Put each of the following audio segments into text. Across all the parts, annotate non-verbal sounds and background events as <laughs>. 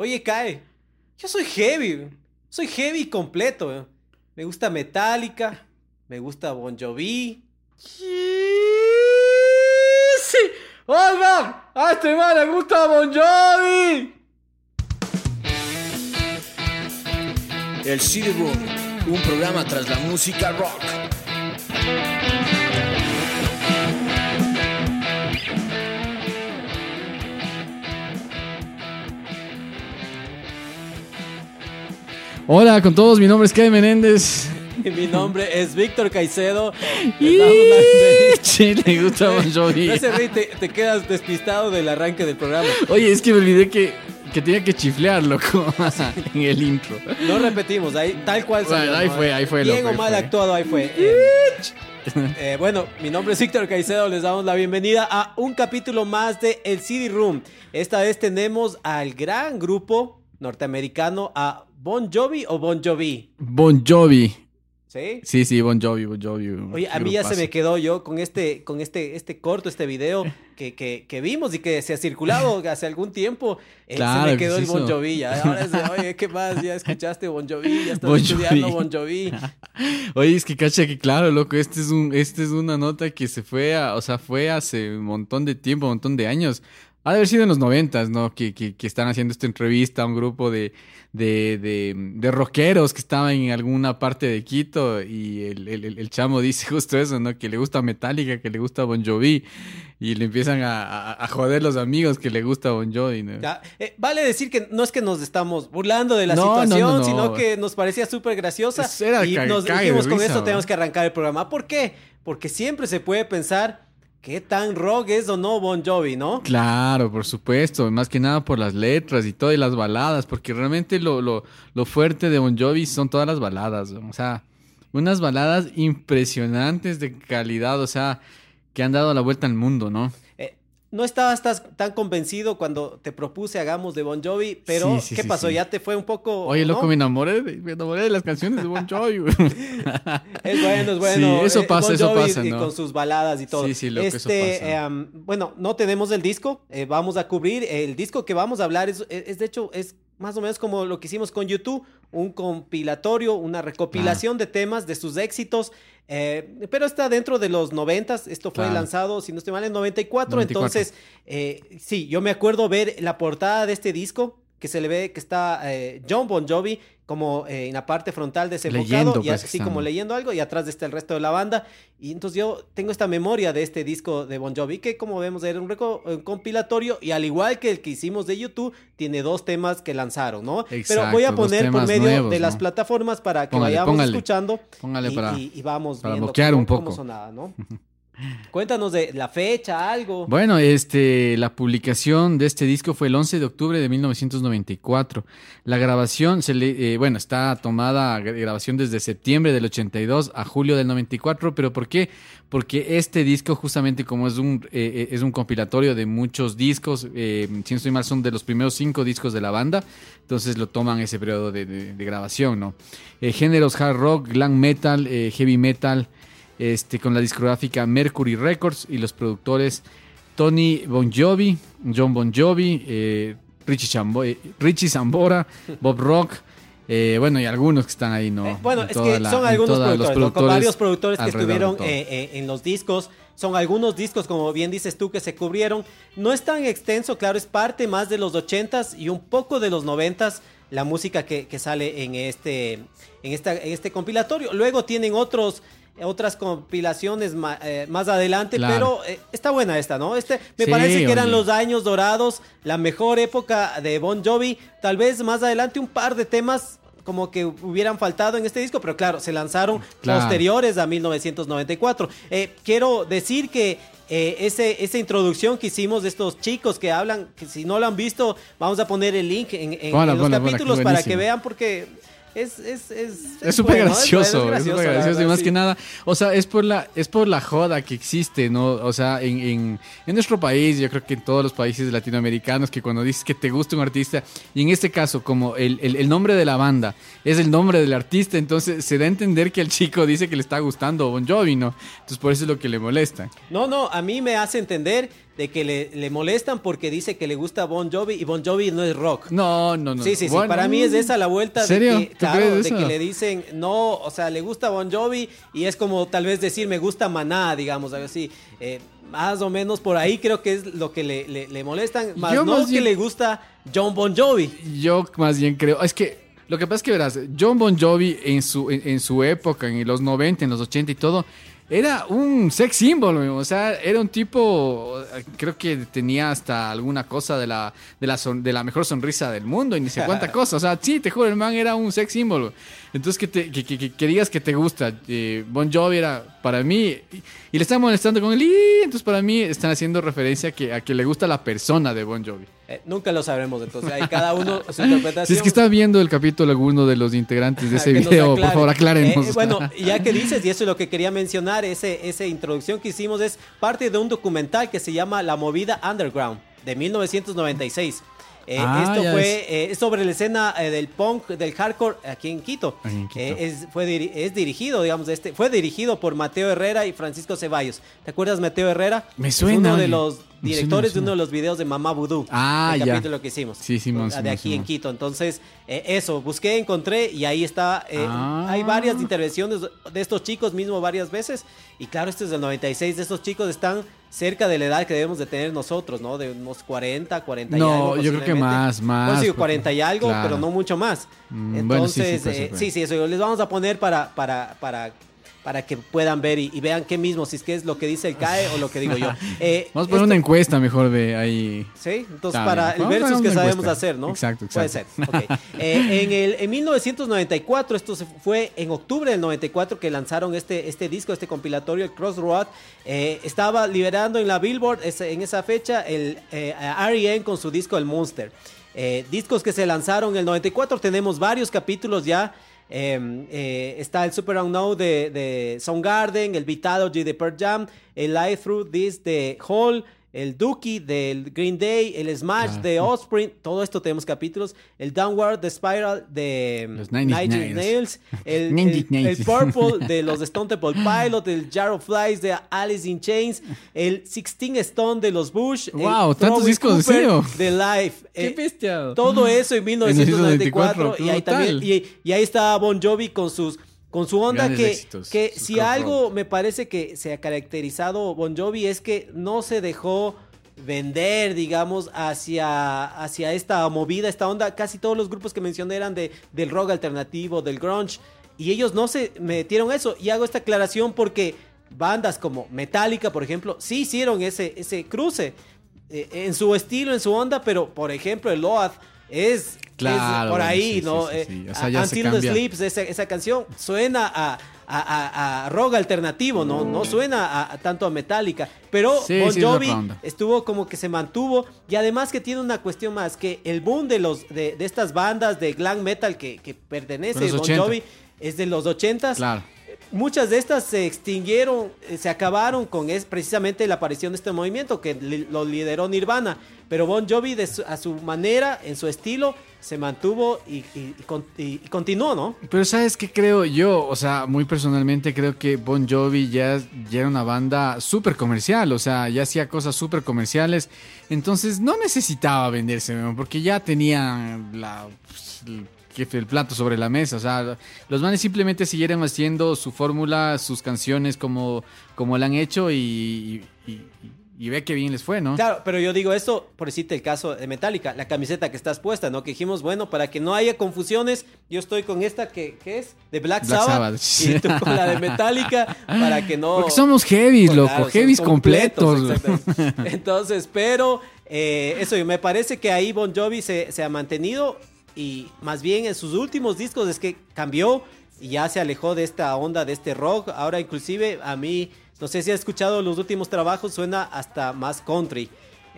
Oye, Kai, yo soy heavy. Soy heavy completo. Me gusta Metallica. Me gusta Bon Jovi. Sí. ¡Oigan! ¡A este man le gusta Bon Jovi! El CD Room, un programa tras la música rock. Hola con todos, mi nombre es Kevin Menéndez. Y mi nombre es Víctor Caicedo. Y <laughs> le gusta Bon Jovi. No se ríe, te, te quedas despistado del arranque del programa. Oye, es que me olvidé que, que tenía que chiflear, loco, <laughs> en el intro. No repetimos, ahí, tal cual Bueno, salió, ahí ¿no? fue, ahí fue, Bien o mal fue. actuado, ahí fue. <laughs> Eh, eh, bueno, mi nombre es Víctor Caicedo, les damos la bienvenida a un capítulo más de El CD Room. Esta vez tenemos al gran grupo norteamericano, a Bon Jovi o Bon Jovi, Bon Jovi. ¿sí? Sí, sí, Bon Jovi, Bon Jovi. Oye, a mí ya se me quedó yo con este, con este, este corto, este video que, que, que vimos y que se ha circulado <laughs> hace algún tiempo. eh, Claro se me que quedó el Bon. Jovi. ya. Ahora es de, oye, ¿qué más? Ya escuchaste Bon Jovi, ya estás Bon estudiando Jovi. Bon Jovi. <laughs> Oye, es que cacha que claro, loco, este es un, este es una nota que se fue a, o sea, fue hace un montón de tiempo, un montón de años. Ha de haber sido en los noventas, ¿no? Que, que, que están haciendo esta entrevista a un grupo de, de, de, de rockeros que estaban en alguna parte de Quito y el, el, el- el chamo dice <laughs> justo eso, ¿no? Que le gusta Metallica, que le gusta Bon Jovi y le empiezan a, a, a joder los amigos que le gusta Bon Jovi, ¿no? Ya, eh, vale decir que no es que nos estamos burlando de la No, situación, no, no. sino que nos parecía súper graciosa. Y nos dijimos con ¿no? tenemos que arrancar el programa. ¿Por qué? Porque siempre se puede pensar qué tan rock es o no Bon Jovi, ¿no? Claro, por supuesto, más que nada por las letras y todo y las baladas, porque realmente lo, lo, lo fuerte de Bon Jovi son todas las baladas, o sea, unas baladas impresionantes de calidad, o sea, que han dado la vuelta al mundo, ¿no? No estabas tan convencido cuando te propuse hagamos de Bon Jovi, pero Sí, sí, ¿qué sí, pasó? ¿Ya te fue un poco...? Oye, loco, ¿no? me enamoré, de, me enamoré de las canciones de Bon Jovi. <laughs> Es bueno, es bueno. Sí, eso Eh, pasa, Bon eso Jovi pasa, y ¿no? con sus baladas y todo. Sí, sí, loco, eso este, pasa. em, bueno, no tenemos el disco. eh, vamos a cubrir. El disco que vamos a hablar es, es, de hecho, es más o menos como lo que hicimos con YouTube. Un compilatorio, una recopilación Ah. de temas de sus éxitos. eh, pero está dentro de los noventas. Esto fue Claro. lanzado, si no estoy mal, en 94. 94. Entonces, eh, sí, yo me acuerdo ver la portada de este disco. Que se le ve que está eh, John Bon Jovi como eh, en la parte frontal desenfocado y pues, así como leyendo algo y atrás está el resto de la banda. Y entonces yo tengo esta memoria de este disco de Bon Jovi que como vemos era un, un compilatorio y al igual que el que hicimos de YouTube tiene dos temas que lanzaron, ¿no? Pero Exacto, voy a poner por medio nuevos, de las ¿no? plataformas para que Póngale, vayamos póngale. escuchando Póngale y, para... y- y vamos para viendo cómo, un poco. cómo sonaba, ¿no? <laughs> Cuéntanos de la fecha, algo. Bueno, este, la publicación de este disco fue el 11 de octubre de 1994. La grabación, se le, eh, bueno, está tomada gra- grabación desde septiembre del 82 a julio del 94, pero ¿por qué? Porque este disco justamente como es un, eh, eh, es un compilatorio de muchos discos, eh, si no estoy mal son de los primeros cinco discos de la banda, entonces lo toman ese periodo de, de- grabación, ¿no? Géneros hard rock, glam metal, heavy metal, este, con la discográfica Mercury Records y los productores Tony Bon Jovi, John Bon Jovi, eh, Richie, Chambo- eh, Richie Zambora, <laughs> Bob Rock, eh, bueno, y algunos que están ahí, ¿no? Eh, bueno, En es que la- son algunos productores, los ¿no? Con varios productores que estuvieron en los discos. son algunos discos, como bien dices tú, que se cubrieron. No es tan extenso, claro, es parte más de los 80s y un poco de los 90s la música que, que sale en este, en, esta, en este compilatorio. Luego tienen otros otras compilaciones eh, más adelante, pero eh, está buena esta, ¿no? Este me parece que eran los años dorados, la mejor época de Bon Jovi, tal vez más adelante un par de temas como que hubieran faltado en este disco, pero claro, se lanzaron posteriores a 1994. Eh, quiero decir que ese, esa introducción que hicimos de estos chicos que hablan, que si no lo han visto, vamos a poner el link en, los capítulos para que vean porque es es es súper gracioso, es súper gracioso, y más que nada, o sea, es por la es por la joda que existe, ¿no? O sea, en, en, en, nuestro país, yo creo que en todos los países latinoamericanos, que cuando dices que te gusta un artista, y en este caso, como el, el, el nombre de la banda es el nombre del artista, entonces se da a entender que el chico dice que le está gustando Bon Jovi, ¿no? Entonces por eso es lo que le molesta. No, no, a mí me hace entender de que le, le, molestan porque dice que le gusta Bon Jovi y Bon Jovi no es rock. No, no, no. Sí, sí, sí. Para mí es esa la vuelta de que, claro, de que le dicen, no, o sea, le gusta Bon Jovi y es como tal vez decir, me gusta Maná, digamos, algo así. Eh, más o menos por ahí creo que es lo que le, le, molestan, más no que le gusta John Bon Jovi. Yo más bien creo, es que lo que pasa es que verás, John Bon Jovi en su, en, en su época, en los 90, en los 80 y todo, era un sex symbol, o sea, era un tipo, creo que tenía hasta alguna cosa de la, de la, de la mejor sonrisa del mundo y ni sé cuánta <laughs> cosa, o sea, sí, te juro, el man era un sex symbol. Entonces, que, te, que, que, que digas que te gusta, eh, Bon Jovi era para mí, y, le están molestando con el y, entonces para mí están haciendo referencia a que, a que le gusta la persona de Bon Jovi. Eh, nunca lo sabremos, entonces hay cada uno su interpretación. Si es que está viendo el capítulo alguno de los integrantes de ese video, por favor aclárenos. Eh, bueno, ya que dices, y eso es lo que quería mencionar, ese, esa introducción que hicimos es parte de un documental que se llama La Movida Underground, de 1996. Eh, ah, esto fue eh, sobre la escena eh, del punk, del hardcore aquí en Quito. es, fue es dirigido, digamos, este, fue dirigido por Mateo Herrera y Francisco Ceballos. ¿Te acuerdas Mateo Herrera? Me suena. uno de los directores de uno de los videos de Mamá Vudú. Ah, el capítulo que hicimos. Sí, sí, De aquí en Quito. Entonces, eso, busqué, encontré y ahí está. Ah. Hay varias intervenciones de estos chicos mismo varias veces. Y claro, este es del 96. De estos chicos están cerca de la edad que debemos de tener nosotros, ¿no? De unos 40, 40 y algo. No, yo creo que más, más. Pues sí, 40 y algo, pero no mucho más. Mm, Entonces, eh, sí, sí, eso les vamos a poner para, para, para para que puedan ver y, vean qué mismo, si es que es lo que dice el CAE o lo que digo yo. <laughs> Eh, Vamos a poner una encuesta mejor de ahí. Sí, entonces para el versus que sabemos hacer, ¿no? Exacto, exacto. Puede ser. <laughs> Eh, en, el, en 1994, esto fue en octubre del 94 que lanzaron este, este disco, este compilatorio, el Crossroad. Eh, estaba liberando en la Billboard en esa fecha el R.E.M. con su disco El Monster. discos que se lanzaron en el 94, tenemos varios capítulos ya. Em, eh, está el Super Unknown de, de Soundgarden, el Vitalogy de Pearl Jam, el Live Through This de Hall, el Dookie del Green Day, el Smash ah, de Offspring, todo esto tenemos capítulos, el Downward, The Spiral de los Nine Nails, el, <laughs> el, Purple de <laughs> los Stone Temple Pilot, el Jar of Flies de Alice in Chains, el Sixteen Stone de los Bush, wow, tantos discos de Life, qué eh, bestia, todo eso en 1994 y ahí también y, y ahí está Bon Jovi con sus con su onda que, que si algo me parece que se ha caracterizado Bon Jovi es que no se dejó vender, digamos, hacia, hacia esta movida, esta onda. Casi todos los grupos que mencioné eran de, del rock alternativo, del grunge. Y ellos no se metieron eso. Y hago esta aclaración porque bandas como Metallica, por ejemplo, sí hicieron ese, ese cruce. Eh, en su estilo, en su onda, pero por ejemplo el Loath es, claro, por ahí, ¿no? Eh, Until the Sleeps, esa, esa, canción suena a, a, a, rock alternativo, ¿no? No suena a, tanto a Metallica. Pero Bon Jovi estuvo como que se mantuvo. Y además que tiene una cuestión más, que el boom de los de, de estas bandas de glam metal que, que pertenece Bon Jovi es de los 80 Claro muchas de estas se extinguieron, eh, se acabaron con es precisamente la aparición de este movimiento que lo lideró Nirvana. Pero Bon Jovi a su manera, en su estilo, se mantuvo y, continuó, ¿no? Pero sabes qué creo yo, o sea, muy personalmente creo que Bon Jovi ya, era una banda súper comercial, o sea, ya hacía cosas súper comerciales, entonces no necesitaba venderse, porque ya tenía la... Pues, que el plato sobre la mesa. O sea, los manes simplemente siguieron haciendo su fórmula, sus canciones como, como la han hecho y, y, y ve que bien les fue, ¿no? Claro, pero yo digo esto, por decirte el caso de Metallica, la camiseta que estás puesta, ¿no? Que dijimos, bueno, para que no haya confusiones, yo estoy con esta que, ¿qué es? De Black, Black Sabbath, Sabbath. y tú con la de Metallica, para que no... Porque somos heavy, loco, Claro, heavies completos. exactamente. Entonces, pero eh, eso, me parece que ahí Bon Jovi se, se ha mantenido y más bien en sus últimos discos es que cambió y ya se alejó de esta onda, de este rock. Ahora inclusive a mí, no sé si has escuchado los últimos trabajos, suena hasta más country.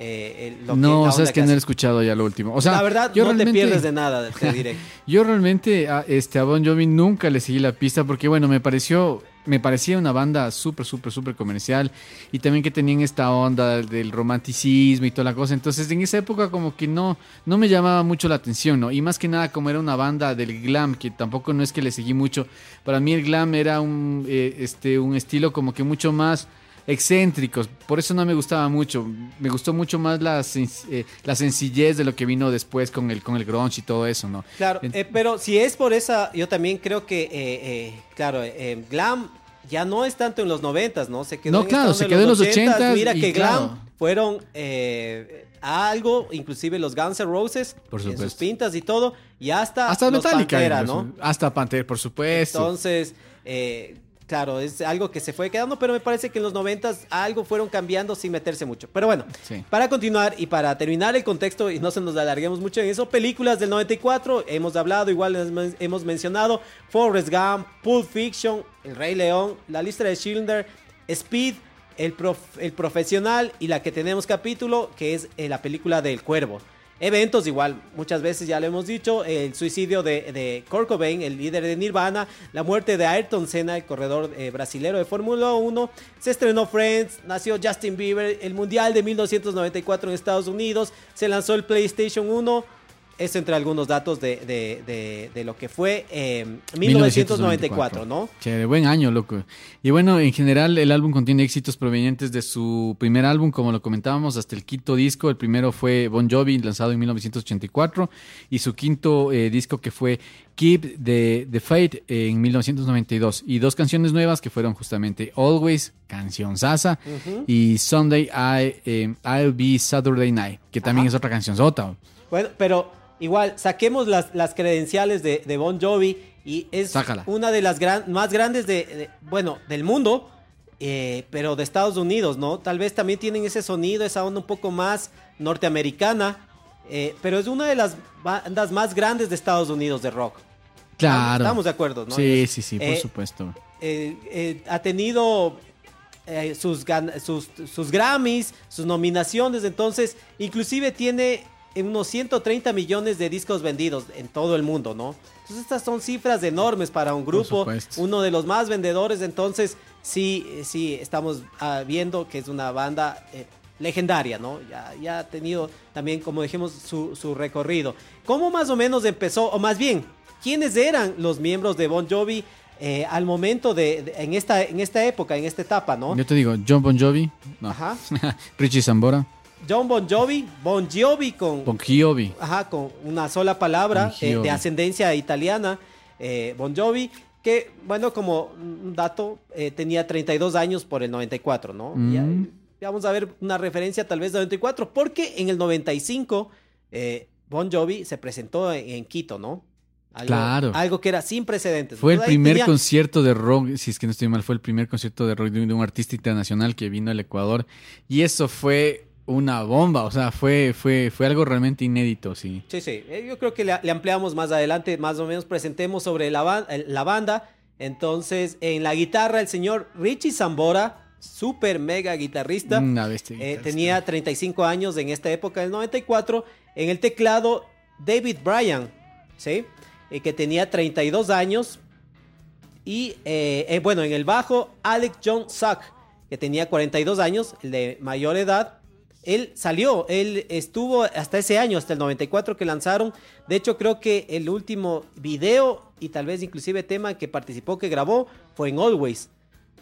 eh, el- lo que- no, la sabes onda que no he escuchado ya lo último. O sea, la verdad, yo no te pierdes de nada, te <laughs> diré. Yo realmente a, este, a Bon Jovi nunca le seguí la pista porque, bueno, me pareció, me parecía una banda súper, súper, súper comercial y también que tenían esta onda del romanticismo y toda la cosa. Entonces, en esa época como que no, no me llamaba mucho la atención, ¿no? Y más que nada como era una banda del glam, que tampoco no es que le seguí mucho. Para mí el glam era un, eh, este, un estilo como que mucho más excéntricos, por eso no me gustaba mucho. Me gustó mucho más la, eh, la sencillez de lo que vino después con el, con el grunge y todo eso, ¿no? Claro, eh, pero si es por esa, yo también creo que, eh, claro, glam ya no es tanto en los noventas, ¿no? Se quedó No, en claro, se quedó en los 80s. 80s Mira que claro. glam fueron algo, inclusive los Guns N' Roses, Por en sus pintas y todo, y hasta, Hasta los Metallica. Pantera. ¿no? Hasta Pantera, por supuesto. Entonces, eh, claro, es algo que se fue quedando, pero me parece que en los noventas algo fueron cambiando sin meterse mucho. Pero bueno, Sí. para continuar y para terminar el contexto y no se nos alarguemos mucho en eso, películas del 94, hemos hablado, igual hemos mencionado, Forrest Gump, Pulp Fiction, El Rey León, La Lista de Schindler, Speed, el, Prof- el Profesional y la que tenemos capítulo, que es eh, la película del Cuervo. Eventos igual, muchas veces ya lo hemos dicho, el suicidio de, de Kurt Cobain, el líder de Nirvana, la muerte de Ayrton Senna, el corredor eh, brasilero de Fórmula 1, se estrenó Friends, nació Justin Bieber, el Mundial de 1994 en Estados Unidos, se lanzó el PlayStation 1, eso entre algunos datos de, de- de- de lo que fue eh, 1994, ¿no? Chévere, buen año, loco. Y bueno, en general el álbum contiene éxitos provenientes de su primer álbum, como lo comentábamos, hasta el quinto disco. El primero fue Bon Jovi, lanzado en 1984, y su quinto eh, disco que fue Keep the, the Faith en 1992. Y dos canciones nuevas que fueron justamente Always, canción Sasa, y Sunday I, eh, I'll Be Saturday Night, que también Ajá. es otra canción sota. Bueno, pero igual, saquemos las, las credenciales de, de Bon Jovi y es Sácala. una de las gran- más grandes de, de- bueno, del mundo, eh, pero de Estados Unidos, ¿no? Tal vez también tienen ese sonido, esa onda un poco más norteamericana, eh, pero es una de las bandas más grandes de Estados Unidos de rock. Claro. Estamos de acuerdo, ¿no? Sí, sí, sí, por Eh, supuesto. ha tenido sus, sus, sus Grammys, sus nominaciones, entonces inclusive tiene unos 130 millones de discos vendidos en todo el mundo, ¿no? Entonces estas son cifras enormes para un grupo, uno de los más vendedores, entonces sí, sí, estamos ah, viendo que es una banda eh, legendaria, ¿no? Ya, ya ha tenido también, como dijimos, su, su recorrido. ¿Cómo más o menos empezó, o más bien, quiénes eran los miembros de Bon Jovi eh, al momento de, de- en, esta, en esta época, en esta etapa, ¿no? Yo te digo, John Bon Jovi, no. Ajá. <laughs> Richie Zambora, John Bon Jovi, Bon Jovi con, Bon Jovi. ajá, con una sola palabra Bon eh, de ascendencia italiana, eh, Bon Jovi, que, bueno, como un dato, eh, tenía 32 años por el 94, ¿no? Mm. Vamos a ver una referencia tal vez de 94, porque en el 95 eh, Bon Jovi se presentó en, en Quito, ¿no? Algo, Claro. Algo que era sin precedentes. Fue el Entonces, primer tenía- concierto de rock, si es que no estoy mal, fue el primer concierto de rock de un, de un artista internacional que vino al Ecuador. Y eso fue una bomba, o sea, fue, fue, fue algo realmente inédito, sí. Sí, sí. Eh, Yo creo que le, le ampliamos más adelante, más o menos presentemos sobre la, la banda. Entonces, en la guitarra, el señor Richie Zambora, super mega guitarrista. Una bestia. eh, tenía 35 años en esta época del 94. En el teclado, David Bryan, ¿sí? Eh, que tenía 32 años. Y eh, bueno, en el bajo, Alex John Suck, que tenía 42 años, el de mayor edad. Él salió, él estuvo hasta ese año, hasta el 94 que lanzaron. De hecho, creo que el último video y tal vez inclusive tema que participó, que grabó, fue en Always.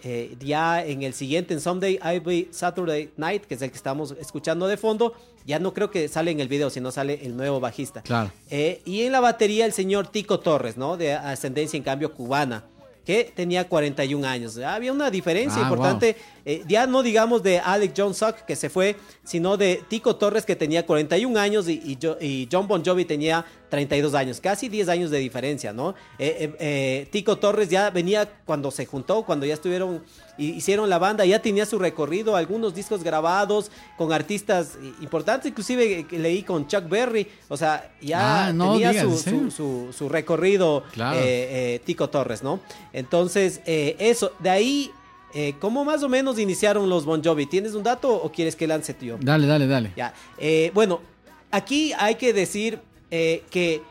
eh, ya en el siguiente, en Someday I'll Be Saturday Night, que es el que estamos escuchando de fondo, ya no creo que sale en el video, sino sale el nuevo bajista. Claro. Eh, y en la batería el señor Tico Torres, ¿no? De ascendencia en cambio cubana que tenía 41 años. Había una diferencia Ah, importante, eh, ya no digamos de Alex John Suck que se fue, sino de Tico Torres que tenía 41 años y, y y John Bon Jovi tenía 32 años, casi 10 años de diferencia, ¿no? Eh, eh, eh, Tico Torres ya venía cuando se juntó, cuando ya estuvieron, hicieron la banda, ya tenía su recorrido, algunos discos grabados con artistas importantes, inclusive leí con Chuck Berry, o sea, ya Ah, no tenía su- su, su, su recorrido Claro. eh, Tico Torres, ¿no? Entonces, eso, de ahí, eh, ¿cómo más o menos iniciaron los Bon Jovi? ¿Tienes un dato o quieres que lance yo? Dale, dale, dale. Ya, eh, bueno, aquí hay que decir eh, que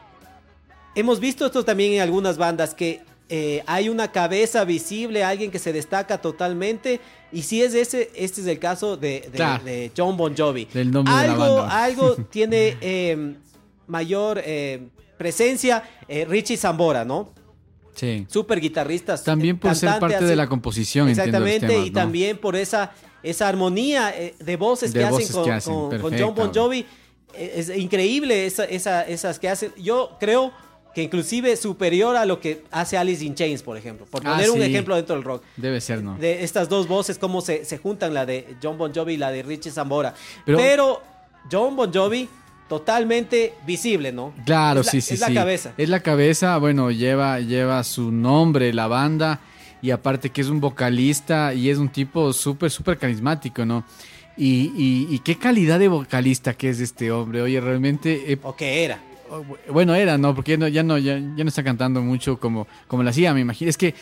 hemos visto esto también en algunas bandas, que eh, hay una cabeza visible, alguien que se destaca totalmente, y si es ese, este es el caso de, de- Claro. de John Bon Jovi. Del nombre de la algo, banda. algo <laughs> tiene eh, mayor eh, presencia eh, Richie Zambora, ¿no? Sí. Super guitarrista. También por ser parte de la composición, Exactamente, temas, y ¿no? también por esa, esa armonía eh, de voces que voces hacen con, que hacen, con- con perfecta, John Bon. Jovi. Eh, Es increíble esa, esa- esas que hacen. Yo creo que inclusive superior a lo que hace Alice in Chains, por ejemplo. Por Ah, poner un ejemplo dentro del rock. Debe ser, ¿no? De estas dos voces, cómo se, se juntan, la de John Bon Jovi y la de Richie Zambora. Pero- Pero, John Bon Jovi, totalmente visible, ¿no? Claro, Es la- sí, sí, Es sí. la cabeza. Es la cabeza, bueno, lleva, lleva su nombre, la banda, y aparte que es un vocalista y es un tipo súper, súper carismático, ¿no? Y, y- y qué calidad de vocalista que es este hombre. Oye, realmente, eh, O que era. bueno, era, ¿no? Porque ya no, ya no, ya, ya no está cantando mucho como, como lo hacía, me imagino. Es que,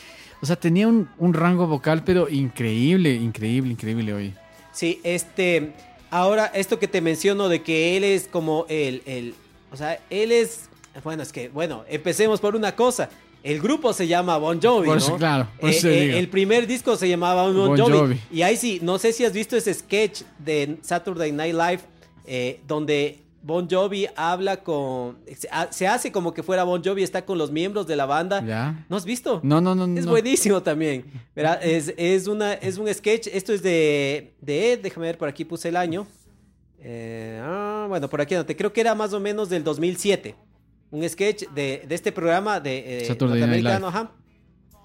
o sea, tenía un, un rango vocal, pero increíble, increíble, increíble, oye. Sí, este. Ahora, esto que te menciono de que él es como el. el o sea, él es. Bueno, es que, bueno, empecemos por una cosa. El grupo se llama Bon Jovi, Por ¿no? claro, por Eh, te eh, digo. el primer disco se llamaba Bon, Bon Jovi. Jovi. Y ahí sí, no sé si has visto ese sketch de Saturday Night Live eh, donde Bon Jovi habla con. Se, ha- se hace como que fuera Bon Jovi, está con los miembros de la banda. ¿Ya? ¿No has visto? No, no, no, Es no. buenísimo también. ¿verdad? Es, es, una, es un sketch. Esto es de, de Ed. Déjame ver, por aquí puse el año. Eh, ah, bueno, por aquí no te creo que era más o menos del 2007. Un sketch de, de este programa de eh, norteamericano, ajá,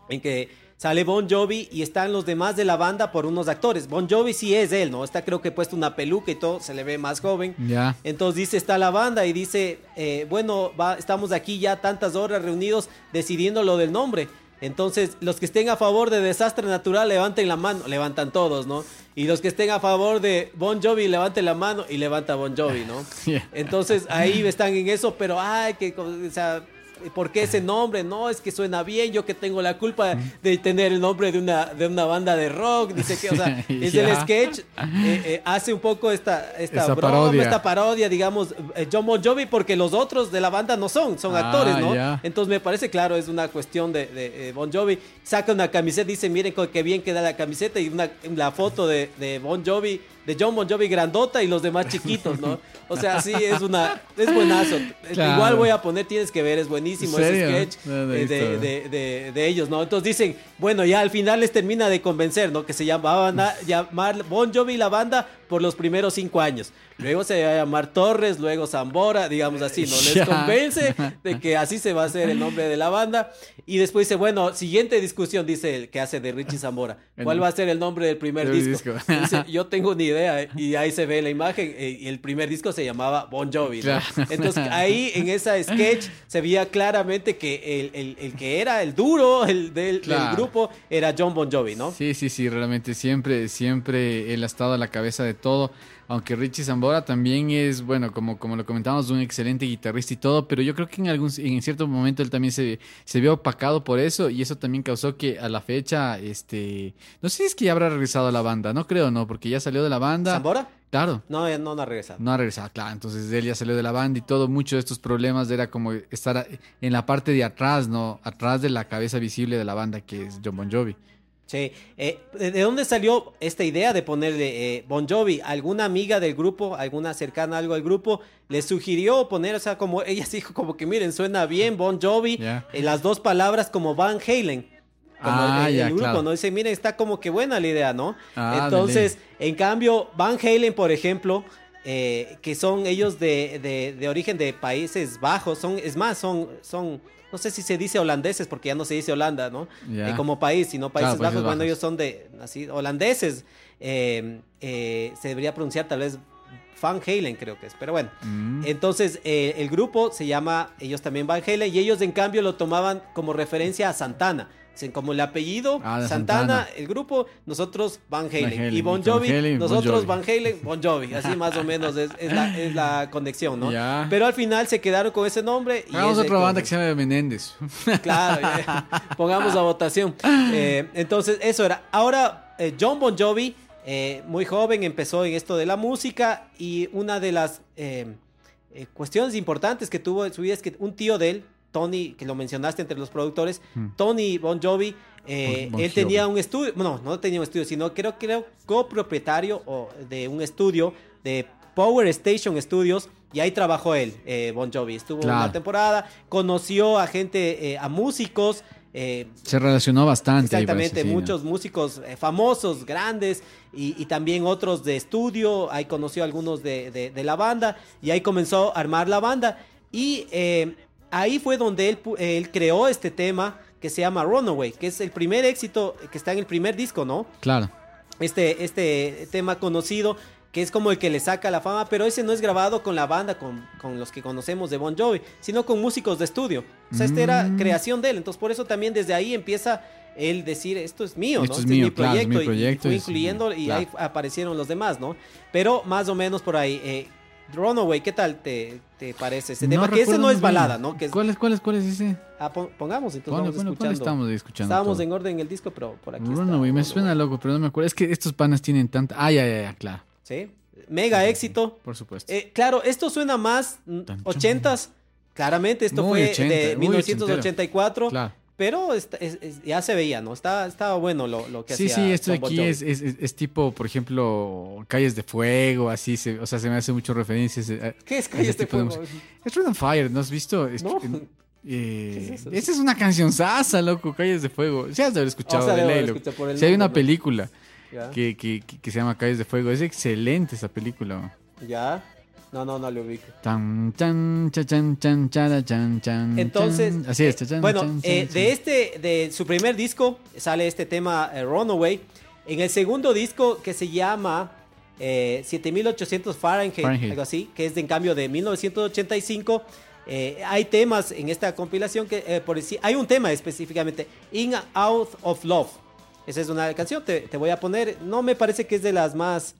en que sale Bon Jovi y están los demás de la banda por unos actores. Bon Jovi sí es él, ¿no? Está creo que puesto una peluca y todo, se le ve más joven. Ya. Entonces dice, está la banda y dice, eh, bueno, va- estamos aquí ya tantas horas reunidos decidiendo lo del nombre. Entonces, los que estén a favor de desastre natural, levanten la mano. Levantan todos, ¿no? Y los que estén a favor de Bon Jovi, levanten la mano y levanta Bon Jovi, ¿no? <laughs> Entonces, ahí están en eso, pero, ay, que, o sea, ¿por qué ese nombre? No, es que suena bien, yo que tengo la culpa de tener el nombre de una, de una banda de rock. Dice que, o sea, <laughs> es el sketch, eh, eh, hace un poco esta, esta Esa broma, parodia. esta parodia, digamos, eh, John Bon Jovi, porque los otros de la banda no son, son Ah, actores, ¿no? Entonces me parece claro, es una cuestión de, de, Bon Jovi. Saca una camiseta, dice, miren qué bien queda la camiseta y una, la foto de, de Bon Jovi, de John Bon Jovi grandota y los demás chiquitos, ¿no? O sea, sí, es una, es buenazo. Claro. Igual voy a poner, tienes que ver, es buenísimo ¿En ese sketch No eh, de, de- de- de ellos, ¿no? Entonces dicen, bueno, ya al final les termina de convencer, ¿no? Que se llamaban a llamar Bon Jovi la banda por los primeros cinco años. Luego se va a llamar Torres, luego Zambora, digamos así, ¿no? Les convence de que así se va a hacer el nombre de la banda. Y después dice, bueno, siguiente discusión, dice el que hace de Richie Zambora. ¿Cuál va a ser el nombre del primer Del disco? disco. Dice, <laughs> yo tengo ni idea. eh, Y ahí se ve la imagen. eh, Y el primer disco se llamaba Bon Jovi. Entonces ahí en esa sketch se veía claramente que el, el- el que era el duro el del, grupo era John Bon Jovi, ¿no? Sí, sí, sí, realmente siempre, siempre él ha estado a la cabeza de todo. Aunque Richie Zambora también es, bueno, como, como lo comentamos, un excelente guitarrista y todo, pero yo creo que en algún en cierto momento él también se, se vio opacado por eso y eso también causó que a la fecha, este, no sé si es que ya habrá regresado a la banda, no creo, no, porque ya salió de la banda. ¿Zambora? Claro. No, ya no, no ha regresado. No ha regresado, claro. Entonces él ya salió de la banda y todo. Muchos de estos problemas era como estar en la parte de atrás, ¿no? Atrás de la cabeza visible de la banda, que es John Bon Jovi. Sí. Eh, ¿De de dónde salió esta idea de ponerle eh, Bon Jovi? ¿Alguna amiga del grupo, alguna cercana algo al grupo, le sugirió poner, o sea, como ella <laughs> dijo, como que miren, suena bien Bon Jovi, Ya. eh, las dos palabras como Van Halen. como Ah, el, el ya, grupo, claro. ¿no? Dicen, miren, está como que buena la idea, ¿no? Ah, Entonces, en cambio, Van Halen, por ejemplo, eh, que son ellos de, de- de origen de Países Bajos, son, es más, son, son, no sé si se dice holandeses, porque ya no se dice Holanda, ¿no? Eh, como país, sino Países Países Bajos, Bajos. ellos son de, así, holandeses, eh, eh, se debería pronunciar tal vez Van Halen, creo que es, pero bueno. Mm. Entonces, eh, el grupo se llama, ellos también Van Halen, y ellos en cambio lo tomaban como referencia a Santana. Como el apellido Ah, Santana, Santana. el grupo, nosotros Van Halen. Halen, Y Bon Van Jovi, Bon nosotros Jovi. Van Halen, Bon Jovi. Así más o menos es, es la, es la conexión, ¿no? Ya. Pero al final se quedaron con ese nombre. Y Hagamos otra banda que se llama Menéndez. <laughs> Claro, eh, pongamos a votación. Eh, entonces, eso era. Ahora, eh, John Bon Jovi, eh, muy joven, empezó en esto de la música y una de las cuestiones importantes que tuvo en su vida es que un tío de él, Tony, que lo mencionaste entre los productores, Mm. Tony Bon Jovi, eh, Bon- Bon él tenía un estudio, no, no tenía un estudio, sino creo que era copropietario de un estudio de Power Station Studios y ahí trabajó él, eh, Bon Jovi. Estuvo Claro. una temporada, conoció a gente, eh, a músicos, eh, Se relacionó bastante. Exactamente, muchos músicos famosos, grandes, y, y también otros de estudio. Ahí conoció a algunos de, de- de la banda y ahí comenzó a armar la banda. Y ahí fue donde él, él creó este tema que se llama Runaway, que es el primer éxito que está en el primer disco, ¿no? Claro. este, este tema conocido, que es como el que le saca la fama, pero ese no es grabado con la banda, con, con los que conocemos de Bon Jovi, sino con músicos de estudio. O sea, esta era Mm. creación de él, entonces por eso también desde ahí empieza él decir, esto es mío, Esto ¿no? es este mío, es mi claro, es proyecto, mi proyecto y fue incluyendo y claro. ahí aparecieron los demás, ¿no? Pero más o menos por ahí. Eh, Runaway, ¿qué tal te, te parece ese tema? que ese no es balada, ¿no? Que es- ¿Cuál es, cuál es, cuál es ese? ah, pon- pongamos, entonces ¿Cuál, vamos cuál- cuál escuchando. estamos escuchando? Estábamos todo? en orden en el disco, pero por aquí está. Runaway, me suena loco, pero no me acuerdo. Es que estos panas tienen tanta. Ah, ya, ya, ya, claro. ¿Sí? Mega éxito. Por supuesto. Eh, claro, esto suena más 80s. Claramente, esto Muy fue 80, de muy 1984. claro. Pero es- es- ya se veía, ¿no? Está- Estaba bueno lo, lo que Sí, hacía. sí, esto de John Bon aquí es, es, tipo, por ejemplo, Calles de Fuego, así, se, o sea, se me hace mucho referencias. a- ¿Qué es Calles de de Fuego? música. Es Run on Fire, ¿no has visto? No. eh, <laughs> ¿Qué es eso? esa es una canción sasa, loco, Calles de Fuego. Sí, has de haber escuchado O sea, de ley, haber loco. escuchado por el Sí, hay una película que, que- que se llama Calles de Fuego. Es excelente esa película. Ya. No, no, no lo ubico. Tan, chan, cha, chan, chan, chara, chan, chan, Entonces, chan. Así es. eh, chan, bueno, chan, eh, de este, de su primer disco sale este tema eh, Runaway. En el segundo disco que se llama eh, 7800 Fahrenheit, Fahrenheit. algo así, que es de, en cambio de 1985. eh, hay temas en esta compilación que, por decir, hay un tema específicamente, In Out of Love. Esa es una canción, te, te voy a poner, no me parece que es de las más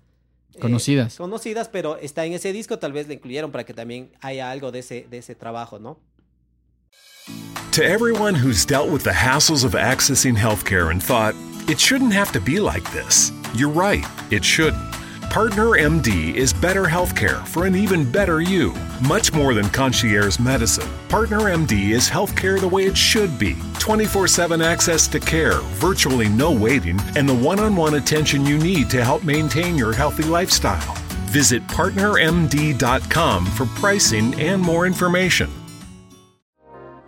eh, Conocidas. conocidas, pero está en ese disco, tal vez le incluyeron para que también haya algo de ese, de ese trabajo, ¿no? To everyone who's dealt with the hassles of accessing healthcare and thought, it shouldn't have to be like this, you're right, it shouldn't. Partner MD is better healthcare for an even better you. Much more than concierge medicine. Partner MD is healthcare the way it should be 24 7 access to care, virtually no waiting, and the one on one attention you need to help maintain your healthy lifestyle. Visit partnermd.com for pricing and more information.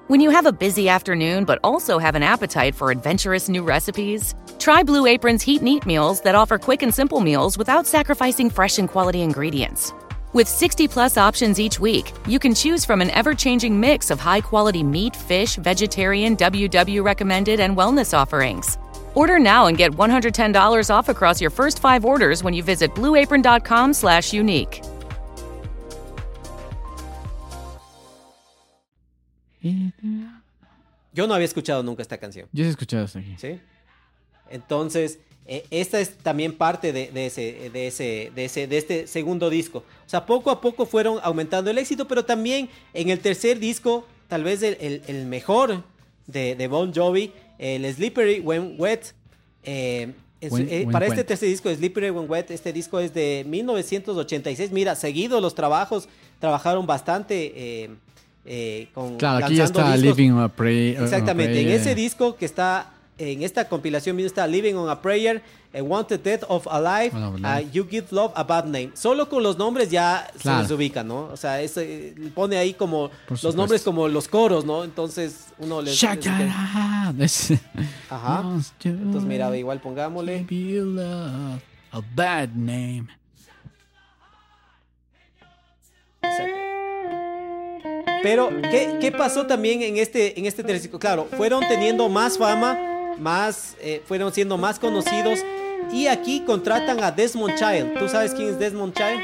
When you have a busy afternoon but also have an appetite for adventurous new recipes, try Blue Apron's Heat and Eat meals that offer quick and simple meals without sacrificing fresh and quality ingredients. With 60 plus options each week, you can choose from an ever changing mix of high quality meat, fish, vegetarian, WW recommended, and wellness offerings. Order now and get $110 off across your first five orders when you visit blueapron.com slash unique. Yo no había escuchado nunca esta canción, Yo sí he escuchado hasta aquí. ¿sí? Entonces, eh, esta es también parte de, de ese, de, ese, de, ese, de este segundo disco. O sea, poco a poco fueron aumentando el éxito, pero también en el tercer disco, tal vez el, el- el mejor de, de Bon Jovi, el Slippery When Wet. eh, es- eh, para este tercer disco, Slippery When Wet, este disco es de 1986. Mira, seguido los trabajos, trabajaron bastante eh, con Claro, aquí ya está discos. Living a Pray. a- a Exactamente, en ese disco que está en esta compilación mismo está Living on a Prayer, a Wanted Death of Alive, Bueno, bueno. a You Give Love a Bad Name. Solo con los nombres ya Claro. se les ubica, ¿no? O sea, es, eh, pone ahí como los nombres como los coros, ¿no? Entonces uno les... les- Ajá. Entonces mira, igual pongámosle. love, a bad name. Pero, ¿qué, qué pasó también en este, en este teledisco? Claro, fueron teniendo más fama, más, eh, fueron siendo más conocidos. Y aquí contratan a Desmond Child. ¿Tú sabes quién es Desmond Child?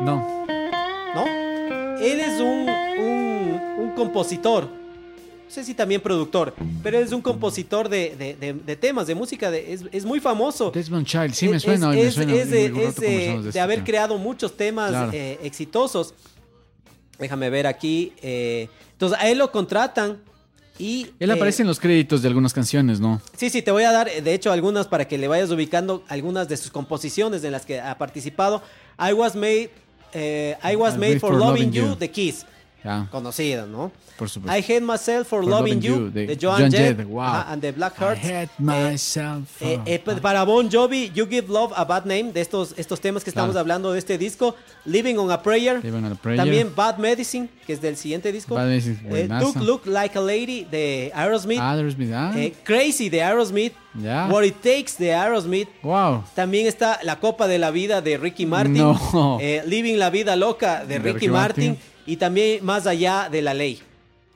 No. ¿No? Él es un, un, un compositor. No sé si también productor, pero él es un compositor de, de- de- de temas, de música. es, es muy famoso. Desmond Child, sí me suena, es, me suena. es de, es este haber tema. creado muchos temas Claro. eh, exitosos. Déjame ver aquí. eh, entonces, a él lo contratan y... Él eh, aparece en los créditos de algunas canciones, ¿no? Sí, sí, te voy a dar, de hecho, algunas para que le vayas ubicando algunas de sus composiciones en las que ha participado. I Was Made, eh, I Was Made for, Loving You, The Kiss. Ya, Conocida, ¿no? por supuesto. I Hate Myself for, For Loving, Loving You, You, de de Joan, Joan Jett, Jett, wow. ajá, and the Black Hearts. I hate myself. Eh, for- eh, pues, para Bon Jovi, You Give Love a Bad Name, de estos, estos temas que estamos Claro. hablando de este disco. Living on a Prayer. Living on a Prayer. También Bad Medicine, que es del siguiente disco. Bad Medicine, Eh, buenazo. Duke Look Like a Lady de Aerosmith. Aerosmith, ah, Eh, Crazy de Aerosmith. Ya. What It Takes de Aerosmith. wow. También está La Copa de la Vida de Ricky Martin. No. Eh, Living la Vida Loca de, De Ricky, Ricky Martin. Martin. Y también Más Allá de la Ley.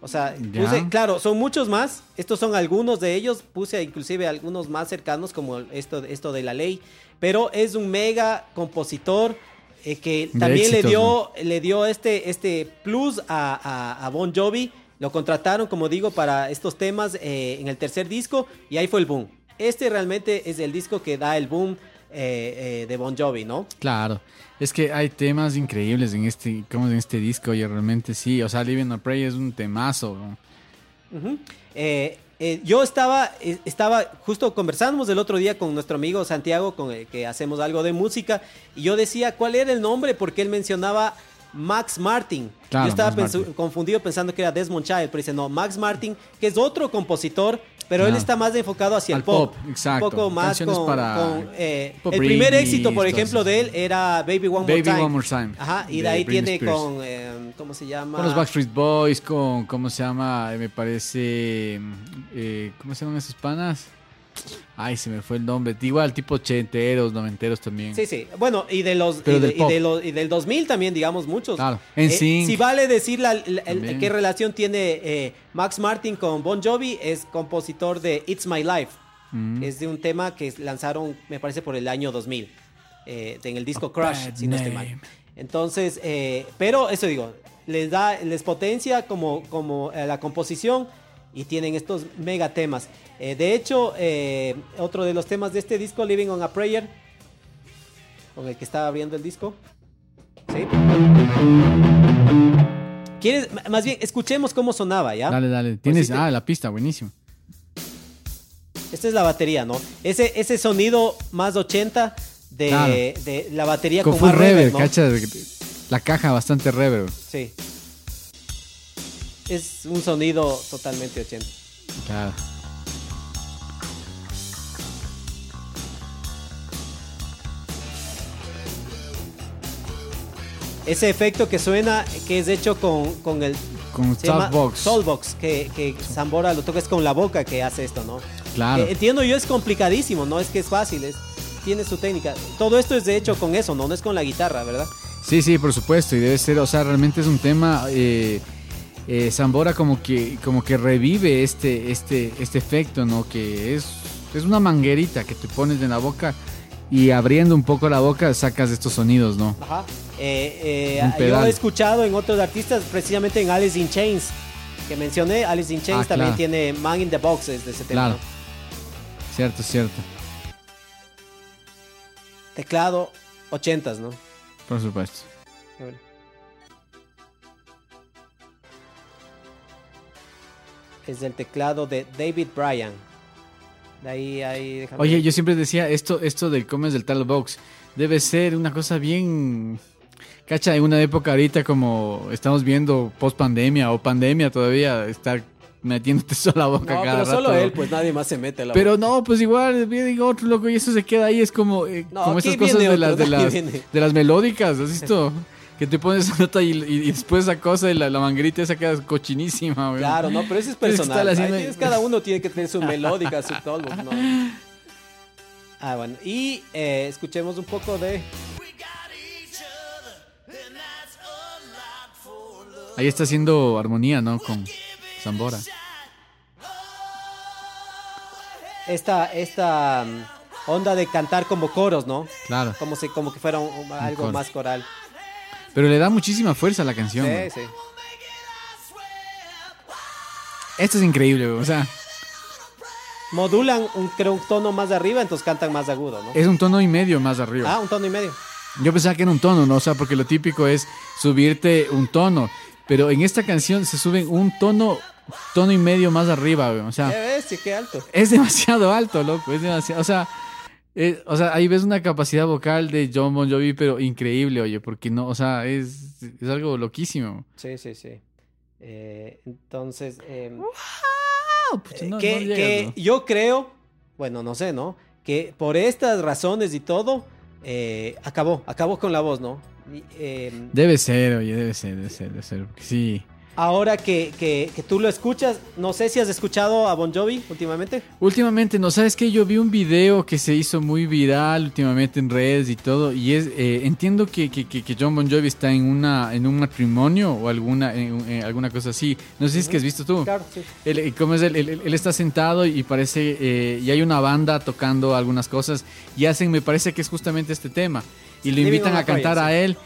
O sea, puse, claro, son muchos más. Estos son algunos de ellos. Puse inclusive algunos más cercanos como esto, esto de la ley. Pero es un mega compositor eh, que De también le éxitos, dio, le dio este, este plus a, a- a Bon Jovi. Lo contrataron, como digo, para estos temas eh, en el tercer disco y ahí fue el boom. Este realmente es el disco que da el boom eh, eh, de Bon Jovi, ¿no? Claro. Es que hay temas increíbles en este, como en este disco, oye, realmente sí. O sea, Living a Prayer es un temazo. Eh, yo estaba, estaba, justo conversamos el otro día con nuestro amigo Santiago, con el que hacemos algo de música, y yo decía cuál era el nombre, porque él mencionaba Max Martin. Claro, yo estaba Max pensu- Martin. confundido pensando que era Desmond Child, pero dice no, Max Martin, que es otro compositor, pero él está más enfocado hacia el pop. pop, exacto. Un poco más Canciones con, para con, eh, el primer éxito, por ejemplo, de él era Baby One More Time. One More Time, Ajá, y de, de ahí Britney tiene Spears. con, eh, ¿cómo se llama? Con los Backstreet Boys, con, ¿cómo se llama? Me parece, eh, ¿cómo se llaman esos panas? Ay, se me fue el nombre. Igual, tipo ochenteros, noventeros también. Sí, sí. Bueno, y de los y, de- del y de los- y del 2000 también, digamos, muchos. Claro. Eh, NSYNC. si vale decir la, la- el- También. qué relación tiene eh, Max Martin con Bon Jovi, es compositor de It's My Life. Mm. Es de un tema que lanzaron, me parece, por el año 2000. eh, en el disco A Crush, si no estoy mal. Entonces, eh, pero eso digo, les da, les potencia como, como eh, la composición y tienen estos mega temas. Eh, de hecho, eh, otro de los temas de este disco, Living on a Prayer, con el que estaba abriendo el disco. ¿Sí? ¿Quieres? Más bien, escuchemos cómo sonaba, ¿ya? Dale, dale. Tienes, te- ah, la pista, buenísimo. Esta es la batería, ¿no? Ese, ese sonido más 80 de, Claro. de la batería Con con, más reverb, reverb, ¿no? ¿cachas? La caja bastante reverb. Sí. Es un sonido totalmente 80. Claro. Ese efecto que suena, que es hecho con, con el Con Soundbox. Soulbox, que, que Zambora lo toca es con la boca que hace esto, ¿no? Claro. Que entiendo yo, es complicadísimo, no es que es fácil, es, tiene su técnica. Todo esto es de hecho con eso, ¿no? No es con la guitarra, ¿verdad? Sí, sí, por supuesto. Y debe ser, o sea, realmente es un tema. Eh, eh, Zambora como que, como que revive este, este, este efecto, ¿no? Que es, es una manguerita que te pones en la boca y abriendo un poco la boca sacas estos sonidos, ¿no? Ajá. Eh, eh, yo he escuchado en otros artistas, precisamente en Alice in Chains, que mencioné, Alice in Chains Ah, también claro. tiene Man in the Boxes de ese tema. Claro. Cierto, cierto. Teclado 80s, ¿no? Por supuesto. Bueno. Es del teclado de David Bryan. De ahí, ahí, déjame Oye, yo siempre decía, esto, esto del comes del Tal Box debe ser una cosa bien. Cacha, en una época ahorita como estamos viendo post pandemia o pandemia todavía, estar metiéndote <laughs> solo la boca No, cada pero solo rato. él, pues nadie más se mete la Pero no, pues igual, digo otro loco y eso se queda ahí, es como, eh, No, como esas cosas viene de las, de, <laughs> las, viene. de las melódicas, ¿has visto? <laughs> Que te pones nota y, y- y después esa cosa de la, la manguerita esa queda cochinísima, güey. Claro, no, pero ese es <laughs> personal. Ahí tienes- cada uno tiene que tener su melódica, su todo. ¿no? <laughs> Ah, bueno. Y eh, escuchemos un poco de. Ahí está haciendo armonía, ¿no? Con Zambora. esta, esta mm, onda de cantar como coros, ¿no? Claro. Como, si, como que fuera un- algo más coral. Pero le da muchísima fuerza a la canción. güey. Sí, sí. Esto es increíble, güey. O sea, Modulan, un, creo, un tono más arriba, entonces cantan más agudo, ¿no? es un tono y medio más arriba. Ah, un tono y medio. Yo pensaba que era un tono, ¿no? O sea, porque lo típico es subirte un tono. Pero en esta canción se suben un tono, tono y medio más arriba, güey. O ¿Qué sea, ves? Sí, qué alto. es demasiado alto, loco. Es demasiado. O sea, eh, o sea, ahí ves una capacidad vocal de John Bon Jovi, pero increíble, oye, porque no, o sea, es, es algo loquísimo. Sí, sí, sí. Eh, entonces, em, Pues, no- que, no que yo creo, bueno, no sé, ¿no? Que por estas razones y todo, eh, acabó, acabó con la voz, ¿no? Em, Debe ser, oye, debe ser, debe ser, debe ser. Sí. Ahora que, que- que tú lo escuchas, no sé si has escuchado a Bon Jovi últimamente. Últimamente, no sabes que yo vi un video que se hizo muy viral últimamente en redes y todo, y es eh, entiendo que, que, John Bon Jovi está en una en un matrimonio o alguna en- en alguna cosa así. No sé si es que has visto tú. Claro, sí. Él, eh, ¿cómo es él? Él- él- él está sentado y parece eh, y hay una banda tocando algunas cosas y hacen, me parece que es justamente este tema y lo Living invitan a cantar a sí.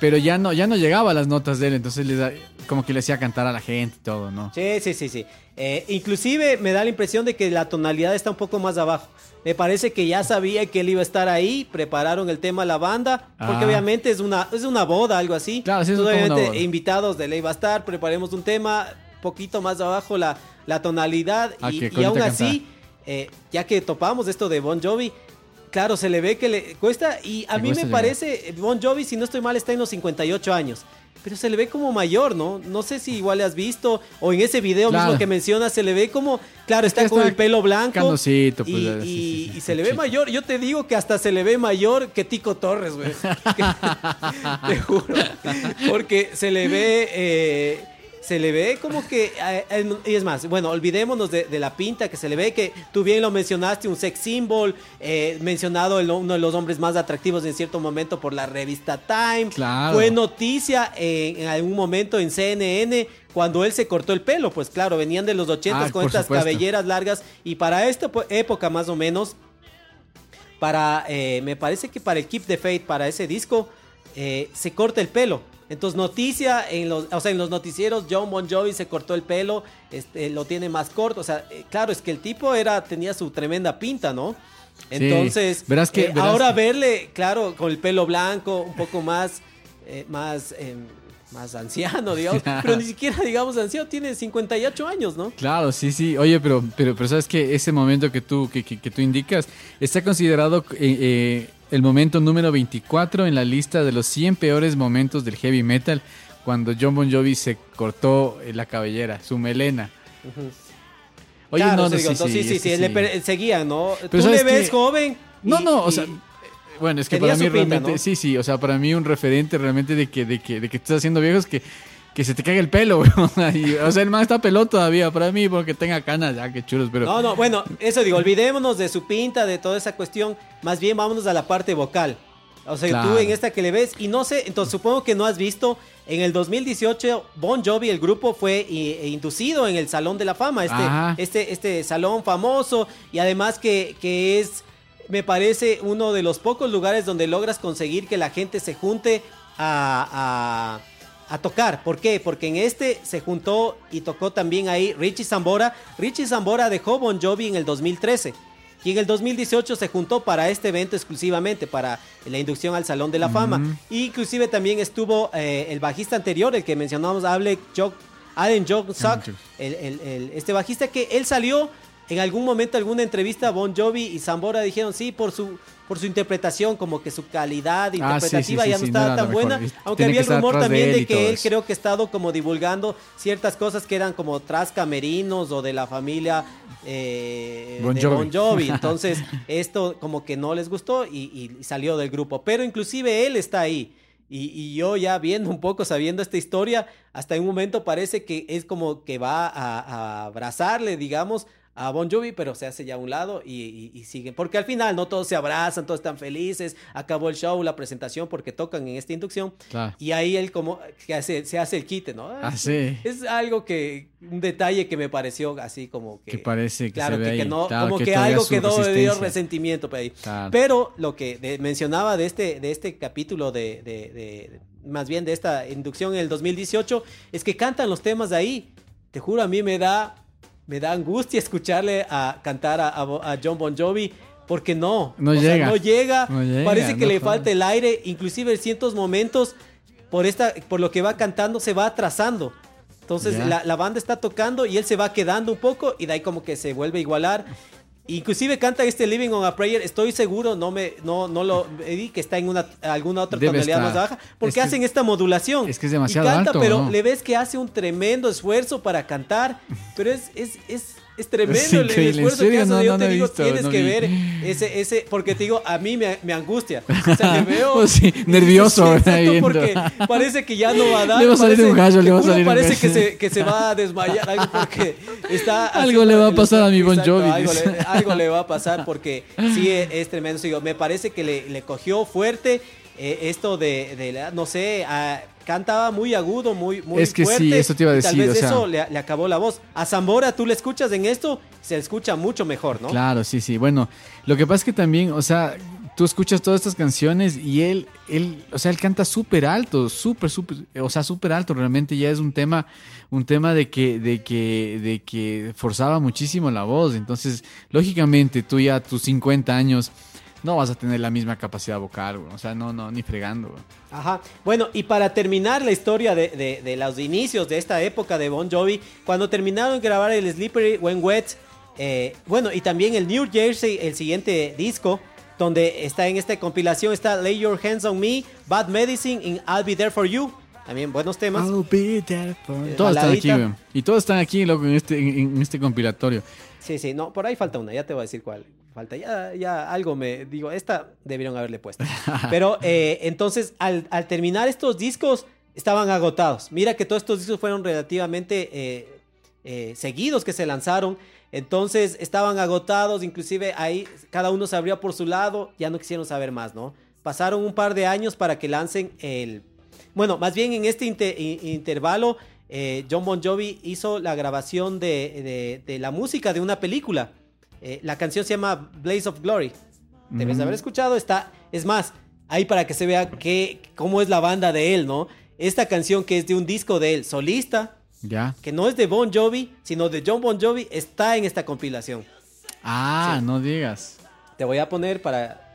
Pero ya no ya no llegaba a las notas de él, entonces le da- como que le hacía cantar a la gente y todo, ¿no? Sí, sí, sí, sí. Eh, inclusive me da la impresión de que la tonalidad está un poco más abajo. Me parece que ya sabía que él iba a estar ahí, prepararon el tema a la banda, porque Ah. obviamente es una, es una boda, algo así. Claro, sí, es Entonces, como una obviamente boda. invitados de ley va a estar, preparemos un tema, poquito más abajo la, la tonalidad Ah, y, y aún así, eh, ya que topamos esto de Bon Jovi, claro, se le ve que le cuesta y a Le mí me parece, Bon Jovi, si no estoy mal, está en los 58 años. Pero se le ve como mayor, ¿no? No sé si igual le has visto o en ese video Claro. mismo que mencionas se le ve como, claro, está con el pelo blanco pues, y, ya, sí, y- sí, sí, y se le ve mayor. Yo te digo que hasta se le ve mayor que Tico Torres, güey. <laughs> <laughs> te juro. Porque se le ve, eh, se le ve como que, eh, y es más, bueno, olvidémonos de, de la pinta que se le ve, que tú bien lo mencionaste, un sex symbol, eh, mencionado el- uno de los hombres más atractivos en cierto momento por la revista Time. Claro. Fue noticia en, en algún momento en CNN cuando él se cortó el pelo, pues claro, venían de los 80 Ah, con estas supuesto. cabelleras largas y para esta po- época más o menos, para, eh, me parece que para el Keep the Faith, para ese disco, eh, se corta el pelo. Entonces, noticia, en los, o sea, en los noticieros, John Bon Jovi se cortó el pelo, este, lo tiene más corto. O sea, eh, claro, es que el tipo era, tenía su tremenda pinta, ¿no? Entonces, verás que- eh, verás ahora que- verle, claro, con el pelo blanco, un poco más, eh, más, eh, más anciano, digamos, <laughs> pero ni siquiera, digamos, anciano, tiene 58 años, ¿no? Claro, sí, sí. Oye, pero, pero, pero sabes que ese momento que tú, que, que- que tú indicas está considerado eh, el momento número 24 en la lista de los 100 peores momentos del heavy metal cuando John Bon Jovi se cortó eh, la cabellera, su melena. Oye, Claro, no, sí, no, digo, sí, sí, sí, es sí, le per- seguían, ¿no? Pero Tú le ¿sabes ves joven. No, y- no, o sea, bueno, es que para mí pinta, realmente, ¿no? sí, sí, o sea, para mí un referente realmente de que, de que, de que estás haciendo viejos que, que se te caiga el pelo, <laughs> güey. O sea, el man está pelón todavía, para mí, porque tenga canas, ya, que chulos, pero... No, no, bueno, eso digo, olvidémonos de su pinta, de toda esa cuestión. Más bien vámonos a la parte vocal. O sea, Claro. tú en esta que le ves, y no sé, entonces supongo que no has visto, en el 2018 Bon Jovi, el grupo, fue eh, inducido en el Salón de la Fama, Ajá. este, este, este salón famoso, y además que, que es, me parece, uno de los pocos lugares donde logras conseguir que la gente se junte a, a, a tocar. ¿Por qué? Porque en este se juntó y tocó también ahí Richie Zambora. Richie Zambora dejó Bon Jovi en el 2013. Y en el 2018 se juntó para este evento exclusivamente, para la inducción al Salón de la Fama. Y inclusive también estuvo eh, el bajista anterior, el que mencionamos, Alec Jock- Allen el- este bajista que él salió en algún momento, alguna entrevista, Bon Jovi y Zambora dijeron sí por su por su interpretación, como que su calidad Ah, sí, sí, interpretativa ya no sí, estaba no tan buena, aunque había el rumor de también de y que él eso. creo que ha estado como divulgando ciertas cosas que eran como tras camerinos o de la familia eh, Bon de Jovi. Bon Jovi. <laughs> Entonces, esto como que no les gustó y, y salió del grupo. Pero inclusive él está ahí. Y, y yo ya viendo un poco, sabiendo esta historia, hasta en un momento parece que es como que va a, a abrazarle, digamos, a Bon Jovi, pero se hace ya a un lado y, y, y siguen. Porque al final no todos se abrazan, todos están felices, acabó el show, la presentación, porque tocan en esta inducción. Claro. Y ahí él como que hace, se hace el quite, ¿no? Ah, sí. Es algo que, un detalle que me pareció así como que... Que parece que claro, se ve que, que ahí. no, Claro, como que que, algo quedó de dio resentimiento por ahí. Claro. Pero lo que de- mencionaba de este, de este capítulo de, de- de- más bien de esta inducción en el 2018, es que cantan los temas de ahí. Te juro, a mí me da, me da angustia escucharle a cantar a, a- a John Bon Jovi. Porque no, No o sea, llega. no llega, No llega, parece que no le falta el aire, inclusive en ciertos momentos, por, esta, por lo que va cantando, se va atrasando. Entonces la, la banda está tocando y él se va quedando un poco y de ahí como que se vuelve a igualar. Inclusive canta este Living on a Prayer, estoy seguro, no me no no lo vi que está en una alguna otra Debe tonalidad más baja, porque Es que- hacen esta modulación. es que es demasiado y canta, alto, pero ¿no? le ves que hace un tremendo esfuerzo para cantar, pero es es es es tremendo Es el- el, increíble, ¿en esfuerzo que serio? hace. No, Yo no, te digo, visto, tienes que vi. ver ese ese porque te digo, a mí me, me angustia. <laughs> O sea, le veo Pues sí, nervioso, exacto, porque parece que ya no va a dar. Le va a salir parece- un gallo, le va a salir un gallo. que se, que se va a desmayar algo porque está <laughs> Algo haciendo le va a pasar a mi Bon Jovi, Algo le, algo le va a pasar <laughs> porque sí es, es tremendo. Digo, me parece que le, le cogió fuerte eh, esto de, de la- no sé, ah, cantaba muy agudo, muy, muy Es que sí, eso te iba a y Tal decir, vez o sea- eso le, le acabó la voz. A Zambora, tú le escuchas en esto, se escucha mucho mejor, ¿no? Claro, sí, sí. Bueno, lo que pasa es que también, o sea, tú escuchas todas estas canciones y él, él, o sea, él canta súper alto, súper, súper, o sea, súper alto. Realmente ya es un tema, un tema de que, de que, de que forzaba muchísimo la voz. Entonces, lógicamente, tú ya a tus 50 años no vas a tener la misma capacidad vocal, güey. O sea, no, no, ni fregando, güey. Ajá. Bueno, y para terminar la historia de, de- de los inicios de esta época de Bon Jovi, cuando terminaron de grabar el Slippery When Wet, eh, bueno, y también el New Jersey, el siguiente disco, donde está en esta compilación, está Lay Your Hands on Me, Bad Medicine y I'll Be There for You. También buenos temas. Todos están aquí, güey. Y todos están aquí, loco, en este, en, en este compilatorio. Sí, sí, no, por ahí falta una, ya te voy a decir cuál. Falta, ya, ya algo me digo, esta debieron haberle puesto. <laughs> Pero eh, entonces, al, al terminar estos discos, estaban agotados. Mira que todos estos discos fueron relativamente eh, eh, seguidos que se lanzaron. Entonces estaban agotados, inclusive ahí cada uno se abría por su lado, ya no quisieron saber más, ¿no? Pasaron un par de años para que lancen el... Bueno, más bien en este intervalo, eh, John Bon Jovi hizo la grabación de, de- de la música de una película. Eh, la canción se llama Blaze of Glory. Debes de haber escuchado, está... Es más, ahí para que se vea qué, cómo es la banda de él, ¿no? Esta canción que es de un disco de él, solista, Ya. que no es de Bon Jovi, sino de John Bon Jovi, está en esta compilación. Ah, Sí. no digas. Te voy a poner para...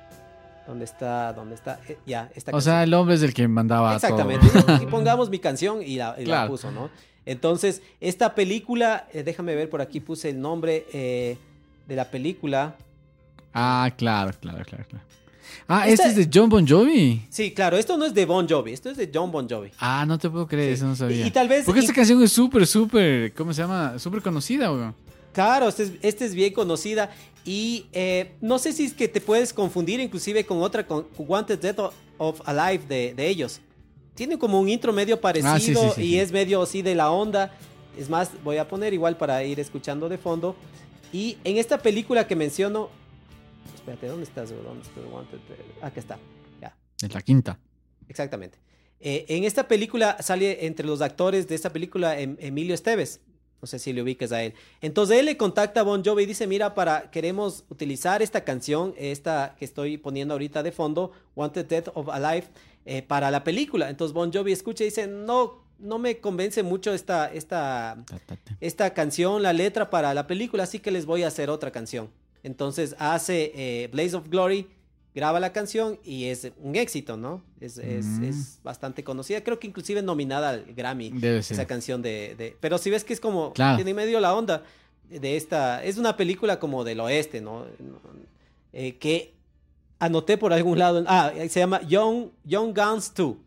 ¿Dónde está? ¿Dónde está? Eh, ya, esta O canción. sea, el hombre es el que mandaba Exactamente. todo. Y pongamos mi canción y la, y la Claro. puso, ¿no? Entonces, esta película, eh, déjame ver, por aquí puse el nombre eh, de la película. Ah, claro, claro, claro, claro. Ah, Esta- este es de John Bon Jovi. Sí, claro, esto no es de Bon Jovi, esto es de John Bon Jovi. Ah, no te puedo creer, Sí. eso no sabía. Y- y tal vez- Porque y- esta canción es súper, súper, ¿cómo se llama? Súper conocida, güey. Claro, esta es, esta es bien conocida y eh, no sé si es que te puedes confundir inclusive con otra, con Wanted Dead of Alive de, de ellos. Tiene como un intro medio parecido Ah, sí, sí, sí, y es medio así de la onda. Es más, voy a poner igual para ir escuchando de fondo. Y en esta película que menciono... Espérate, ¿dónde estás? ¿Dónde está Wanted Dead? Acá está. Ya. Es la quinta. Exactamente. Eh, en esta película sale entre los actores de esta película em- Emilio Esteves. No sé si le ubiques a él. Entonces él le contacta a Bon Jovi y dice, mira, para queremos utilizar esta canción, esta que estoy poniendo ahorita de fondo, Wanted Death of Alive, eh, para la película. Entonces Bon Jovi escucha y dice, no, no me convence mucho esta, esta, Ta, ta, ta. esta canción, la letra para la película, así que les voy a hacer otra canción. Entonces hace eh, Blaze of Glory, graba la canción y es un éxito, ¿no? Es, es- Mm. es bastante conocida, creo que inclusive nominada al Grammy. Debe ser. Esa canción de, de- Pero si ves que es como, Claro. tiene medio la onda, de esta, es una película como del oeste, ¿no? Eh, que anoté por algún lado, ah, se llama Young, Young Guns 2,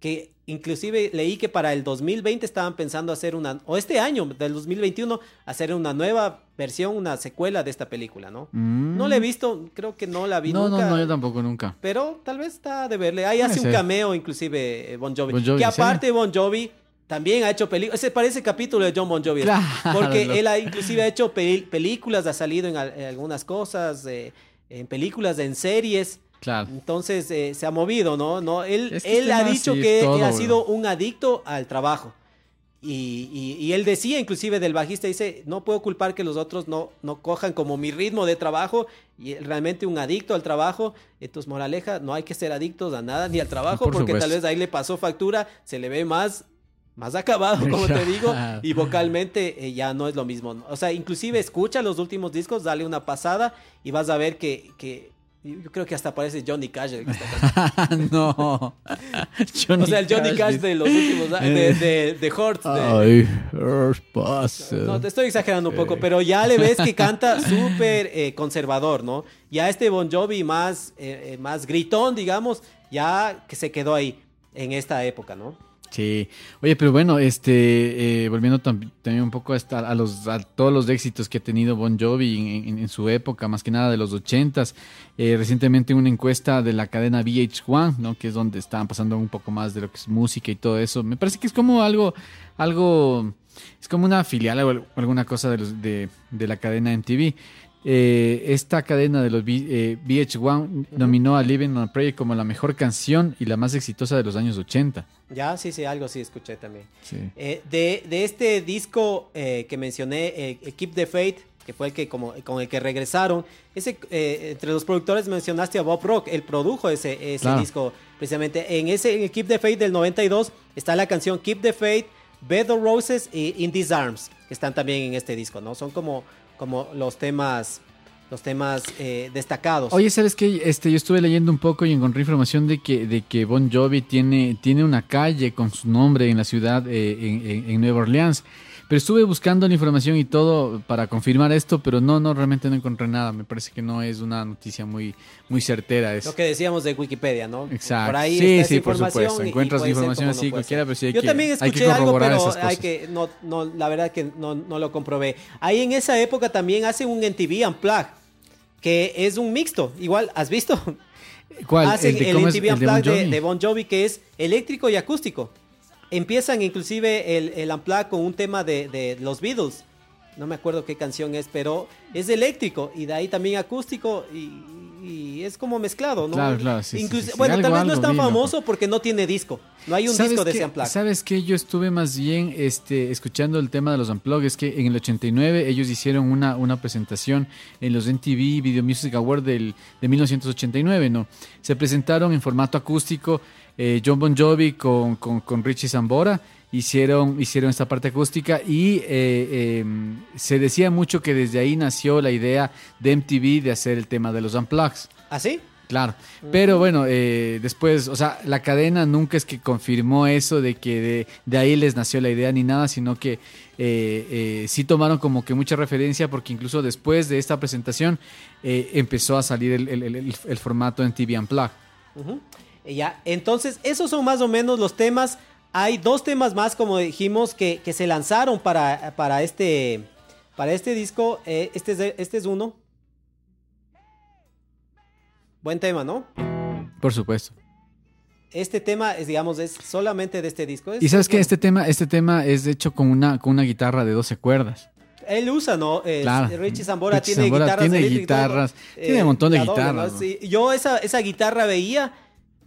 que inclusive leí que para el 2020 estaban pensando hacer una, o este año, del 2021, hacer una nueva versión, una secuela de esta película, ¿no? Mm. No la he visto, creo que no la vi No, nunca. no, no, yo tampoco nunca. Pero tal vez está de verle. Ahí hace un cameo, inclusive, eh, Bon Jovi. Bon Jovi, que ¿en aparte Bon Jovi también ha hecho películas. Se parece capítulo de John Bon Jovi. Claro. Porque <laughs> él ha, inclusive ha hecho pel- películas, ha salido en, en algunas cosas, eh, en películas, en series. Claro. Entonces eh, se ha movido, ¿no? no él Es que él este ha dicho que todo, ha bro. sido un adicto al trabajo. Y, y- y él decía, inclusive del bajista, dice, no puedo culpar que los otros no, no cojan como mi ritmo de trabajo. Y realmente un adicto al trabajo. Entonces, moraleja, no hay que ser adictos a nada ni al trabajo, Por porque supuesto. tal vez ahí le pasó factura, se le ve más, más acabado, como te digo, y vocalmente eh, ya no es lo mismo. O sea, inclusive escucha los últimos discos, dale una pasada y vas a ver que... que yo creo que hasta parece Johnny Cash. el que está cantando. <laughs> no. <laughs> Johnny o sea, el Johnny Cash de los últimos a- de, de, de- Ay. No, te estoy exagerando un poco, pero ya le ves que <laughs> canta súper eh, conservador, ¿no? Ya este Bon Jovi más, eh, eh, más gritón, digamos, ya que se quedó ahí en esta época, ¿no? Sí. Oye, pero bueno, este, eh, volviendo tam- también un poco a los a todos los éxitos que ha tenido Bon Jovi en, su época, más que nada de los ochentas. Eh, recientemente una encuesta de la cadena VH1, ¿no? Que es donde estaban pasando un poco más de lo que es música y todo eso. Me parece que es como algo, algo, es como una filial o al- alguna cosa de, los, de, de la cadena MTV. Eh, esta cadena de los V- eh, VH1 nominó a Living on a Prayer como la mejor canción y la más exitosa de los años 80. Ya, sí, sí, algo sí escuché también. Sí. Eh, de, de este disco eh, que mencioné, Keep the Faith, que fue el que como, con el que regresaron, ese, eh, entre los productores mencionaste a Bob Rock, él produjo ese, ese Claro. disco precisamente. En ese en el Keep the Faith del 92 está la canción Keep the Faith, Bed of Roses y In These Arms, que están también en este disco, ¿no? Son como, como los temas, los temas eh, destacados. Oye, ¿sabes qué? Este, yo estuve leyendo un poco y encontré información de que, de que Bon Jovi tiene, tiene una calle con su nombre en la ciudad, eh, en, en- en Nueva Orleans. Pero estuve buscando la información y todo para confirmar esto, pero no, no, realmente no encontré nada. Me parece que no es una noticia muy, muy certera. Es, Lo que decíamos de Wikipedia, ¿no? Exacto. Por ahí Sí, está sí, por supuesto. Encuentras ser información así no cualquiera, pero sí hay Yo que- también hay que escuché algo, corroborar pero esas hay cosas. que no, no, la verdad que no, no lo comprobé. Ahí en esa época también hacen un MTV Unplugged, que es un mixto. Igual, ¿has visto? ¿Cuál? Hacen de el, cómo es? MTV ¿El de Bon Unplugged de, de Bon Jovi, que es eléctrico y acústico. Empiezan inclusive el, el Unplugged con un tema de, de los Beatles. No me acuerdo qué canción es, pero es eléctrico y de ahí también acústico y, y es como mezclado, ¿no? Claro, claro, sí, sí, sí, sí. Bueno, tal vez no es tan vi, loco. famoso porque no tiene disco. No hay un ¿Sabes disco de qué? ese Unplugged. ¿Sabes qué? Yo estuve más bien este, escuchando el tema de los Unplugged. Es que en el 89 ellos hicieron una, una presentación en los MTV Video Music Awards del, de 1989, ¿no? Se presentaron en formato acústico eh, John Bon Jovi con, con, con Richie Zambora. Hicieron, hicieron esta parte acústica y eh, eh, se decía mucho que desde ahí nació la idea de MTV de hacer el tema de los Unplugged. ¿Así? Claro, pero bueno, eh, después, o sea, la cadena nunca es que confirmó eso de que de, de ahí les nació la idea ni nada, sino que eh, eh, sí tomaron como que mucha referencia porque incluso después de esta presentación eh, empezó a salir el, el- el- el- el formato en TV Unplugged. Ya, entonces, esos son más o menos los temas. Hay dos temas más, como dijimos, que, que se lanzaron para, para, este, para este disco. Eh, este, es, este es uno. Buen tema, ¿no? Por supuesto. Este tema es, digamos, es solamente de este disco. Es- Y sabes es que este tema, este tema es hecho con una, con una guitarra de 12 cuerdas. Él usa, ¿no? Claro. Richie Zambora Richie tiene Zambora guitarras tiene guitarras, tiene un montón de guitarras, ¿no? Sí, Yo esa, esa guitarra veía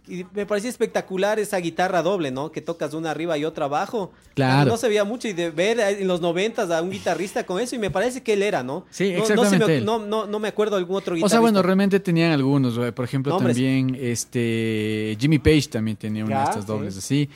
y me parecía espectacular esa guitarra doble, ¿no? Que tocas una arriba y otra abajo. Claro. No se veía mucho y de ver en los noventas a un guitarrista con eso y me parece que él era, ¿no? Sí, No- no se exactamente me-. No, no, no me acuerdo algún otro guitarrista. O sea, bueno, realmente tenían algunos, por ejemplo, Nombres. también este Jimmy Page también tenía una de estas sí. dobles así.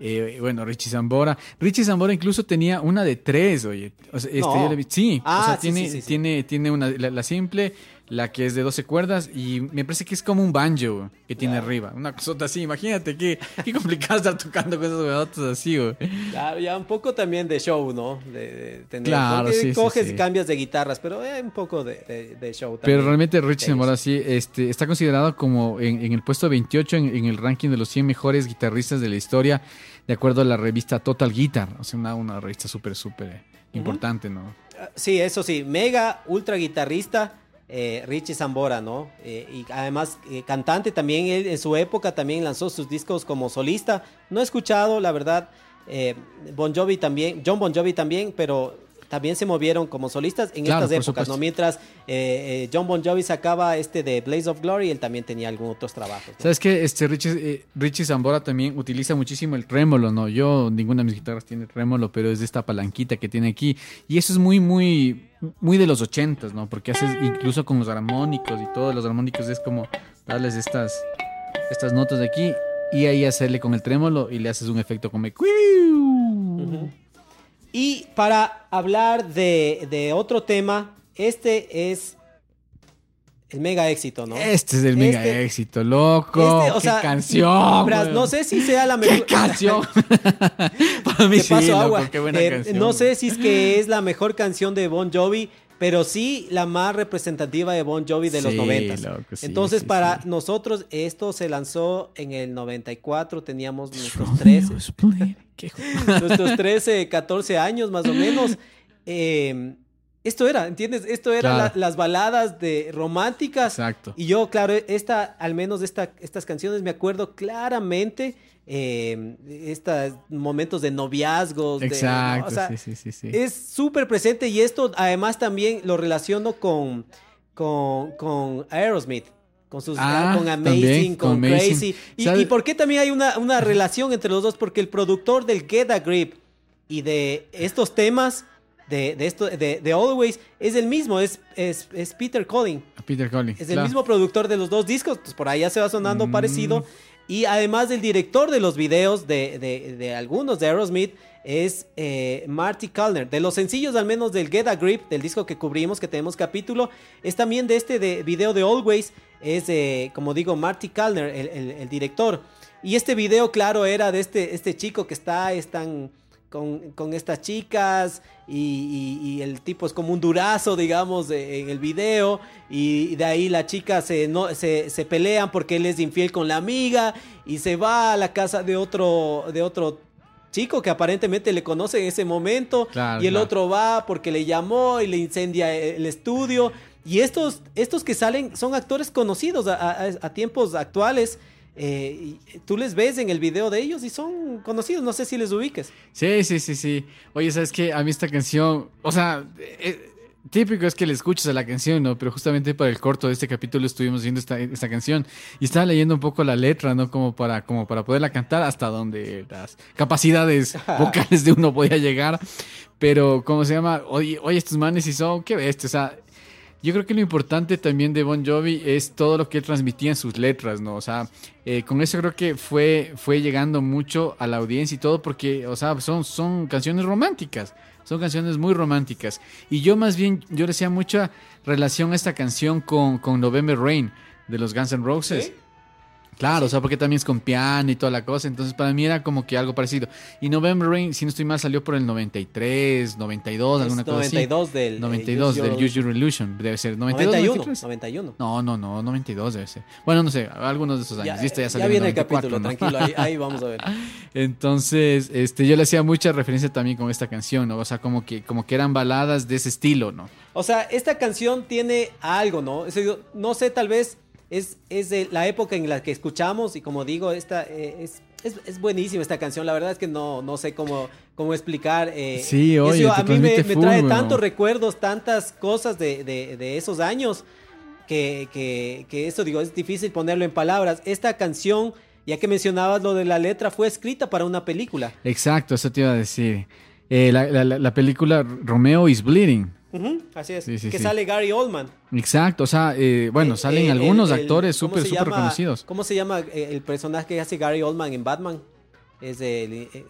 Eh, bueno, Richie Zambora. Richie Zambora incluso tenía una de tres, oye. O sea, este, No. yo le vi- sí, Ah, o sea, sí, tiene, sí. tiene, tiene una, la, la simple, la que es de 12 cuerdas y me parece que es como un banjo que tiene arriba, una cosota así, imagínate qué, qué complicado <laughs> estar tocando con esos huevotes así, güey. Ya, ya un poco también de show, ¿no? De, de tener, Claro, sí, sí, coges sí. y cambias de guitarras, pero eh, un poco de, de- de show también. Pero realmente Sambora ellos. sí, este, está considerado como en, en el puesto 28 en, en el ranking de los 100 mejores guitarristas de la historia, de acuerdo a la revista Total Guitar, o sea, una, una revista súper, súper importante, ¿no? Ah, Sí, eso sí, mega ultra guitarrista. Eh, Richie Zambora, ¿no? Eh, y además eh, cantante también, él en su época también lanzó sus discos como solista. No he escuchado, la verdad, Bon Jovi también, John Bon Jovi también, pero también se movieron como solistas en Claro, estas épocas. ¿no? Mientras eh, eh, John Bon Jovi sacaba este de Blaze of Glory, él también tenía algunos otros trabajos. ¿no? ¿Sabes qué? Este Richie, eh, Richie Zambora también utiliza muchísimo el trémolo, ¿no? Yo, ninguna de mis guitarras tiene trémolo, pero es de esta palanquita que tiene aquí. Y eso es muy, muy, muy de los ochentas, ¿no? Porque haces incluso con los armónicos y todos los armónicos es como darles estas, estas notas de aquí y ahí hacerle con el trémolo y le haces un efecto como... Ujú. Y para hablar de, de otro tema, este es el mega éxito, ¿no? Este es el mega Este- éxito, loco. Este, o ¡Qué sea, canción! Bras, no sé si sea la mejor. ¡Qué <laughs> canción! <laughs> Para mí sí, loco, qué buena Eh, canción. no sé si es que es la mejor canción de Bon Jovi, pero sí la más representativa de Bon Jovi de los Sí, 90. loco, sí, Entonces, sí, para nosotros, esto se lanzó en el 94, teníamos nuestros 13, <laughs> Qué nuestros 13, 14 años más o menos. <laughs> Eh, esto era, ¿entiendes? Esto era Claro. la- las baladas de románticas. Exacto. Y yo, claro, esta, al menos esta, estas canciones me acuerdo claramente eh, estos momentos de noviazgos. de- Exacto, o sea, sí, sí, sí, sí. Es súper presente y esto además también lo relaciono con, con, con Aerosmith. Con, sus, Ah, con Amazing, también, con, con Amazing. Crazy. Y, y por qué también hay una, una relación entre los dos? Porque el productor del Get a Grip y de estos temas, de, de, esto, de, de Always, es el mismo, es, es, es Peter Collins. Peter Collins. Es el claro. mismo productor de los dos discos, pues por ahí ya se va sonando Mm. parecido. Y además del director de los videos de, de- algunos de Aerosmith es eh, Marty Kalner. De los sencillos al menos del Get a Grip, del disco que cubrimos, que tenemos capítulo, es también de este de video de Always, es eh, como digo Marty Kalner, el, el- el director. Y este video, claro, era de este, este chico que está, están con, con estas chicas y, y- y el tipo es como un durazo, digamos, en el video y de ahí la chica se, no, se, se pelean porque él es infiel con la amiga y se va a la casa de otro, de otro chico que aparentemente le conoce en ese momento Claro, y el claro. otro va porque le llamó y le incendia el estudio y estos, estos que salen son actores conocidos a, a- a tiempos actuales. Eh, y tú les ves en el video de ellos y son conocidos, no sé si les ubiques. Sí, sí, sí, sí. Oye, ¿sabes qué? A mí esta canción, o sea, eh, típico es que le escuches a la canción, ¿no? Pero justamente para el corto de este capítulo estuvimos viendo esta, esta canción y estaba leyendo un poco la letra, ¿no? Como para, como para poderla cantar hasta donde las capacidades <laughs> vocales de uno podía llegar. Pero, ¿cómo se llama? Oye, oye estos manes y son, qué bestia, o sea... Yo creo que lo importante también de Bon Jovi es todo lo que él transmitía en sus letras, ¿no? O sea, eh, con eso creo que fue, fue llegando mucho a la audiencia y todo porque, o sea, son, son canciones románticas, son canciones muy románticas. Y yo más bien, yo le hacía mucha relación a esta canción con, con November Rain de los Guns N' Roses. ¿Sí? Claro, o sea, porque también es con piano y toda la cosa, entonces para mí era como que algo parecido. Y November Rain, si no estoy mal, salió por el 93, 92, Es alguna cosa así. 92 del... 92 eh, del Use Your Illusion, debe ser. 92, 91, 93. 91. No, no, no, 92 debe ser. Bueno, no sé, algunos de esos años. y este ya salió en viene el 94, capítulo, ¿no? tranquilo, ahí, ahí vamos a ver. Entonces, este, yo le hacía mucha referencia también con esta canción, ¿no? O sea, como que, como que eran baladas de ese estilo, ¿no? O sea, esta canción tiene algo, ¿no? Es decir, no sé, tal vez es, es la época en la que escuchamos y como digo, esta eh, es, es, es buenísima esta canción. La verdad es que no, no sé cómo, cómo explicar. eh, Sí, eso oye, te a mí me, me trae tantos recuerdos, tantas cosas de, de- de esos años que, que, que eso, digo, es difícil ponerlo en palabras. Esta canción, ya que mencionabas lo de la letra, fue escrita para una película. Exacto, eso te iba a decir. Eh, la- la- la película Romeo is Bleeding. Así es. Sí, sí, que sí. sale Gary Oldman. Exacto, o sea, eh, bueno, Eh, salen eh, algunos el- actores ¿cómo súper, súper reconocidos. ¿Cómo se llama eh, el personaje que hace Gary Oldman en Batman? Es el, eh, el-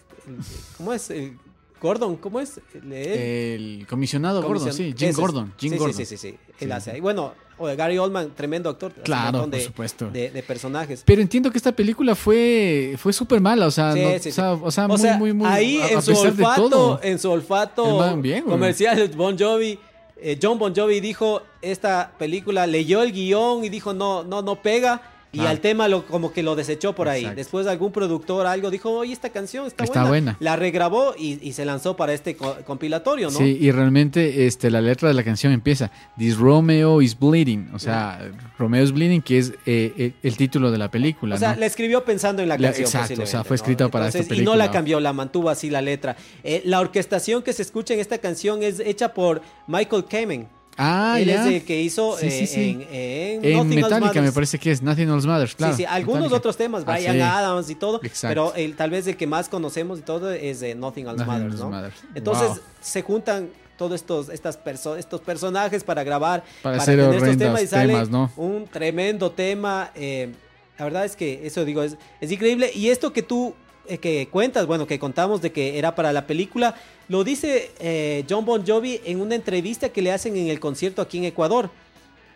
¿Cómo es? El Gordon, ¿cómo es? El comisionado Gordon, sí, Jim. Gordon. Jim sí, Gordon. Sí, sí, sí, sí. Él hace ahí. Bueno, o de Gary Oldman, tremendo actor. Claro, por de, supuesto. De, de personajes. Pero entiendo que esta película fue fue súper mala, o sea, Sí, no- sí, o sea, o sea, muy, sea, muy, muy, ahí a, en a su olfato, todo. en su olfato bien, comercial, <laughs> Bon Jovi, eh, John Bon Jovi dijo esta película, leyó el guion y dijo no, no, no pega. Y Ah. al tema lo, como que lo desechó por ahí. Exacto. Después algún productor algo dijo, oye, esta canción está, Está buena. La regrabó y, y se lanzó para este co- compilatorio, ¿no? Sí, y realmente este, la letra de la canción empieza, This Romeo is bleeding, o sea, Romeo is bleeding, que es eh, el, el título de la película, O sea, ¿no? la escribió pensando en la La- canción. exacto, o sea, fue ¿no? escrita para esta Y no película. la cambió, la mantuvo así la letra. Eh, la orquestación que se escucha en esta canción es hecha por Michael Kamen. Ah, Él ya. es el que hizo Sí, sí, eh, sí. en, en Metallica me parece que es Nothing Else Matters, claro. sí, sí, algunos Metallica. otros temas, Ah, Brian. Adams y todo, Exacto. pero el, tal vez el que más conocemos y todo es de Nothing Else Nothing Matters, ¿no? Matters. Entonces Wow. se juntan todos estos, estas perso- estos personajes para grabar, Para hacer tener estos temas y sale temas, ¿no? un tremendo tema. eh, la verdad es que eso digo, es, es increíble. Y esto que tú que cuentas, bueno, que contamos de que era para la película, lo dice eh, John Bon Jovi en una entrevista que le hacen en el concierto aquí en Ecuador.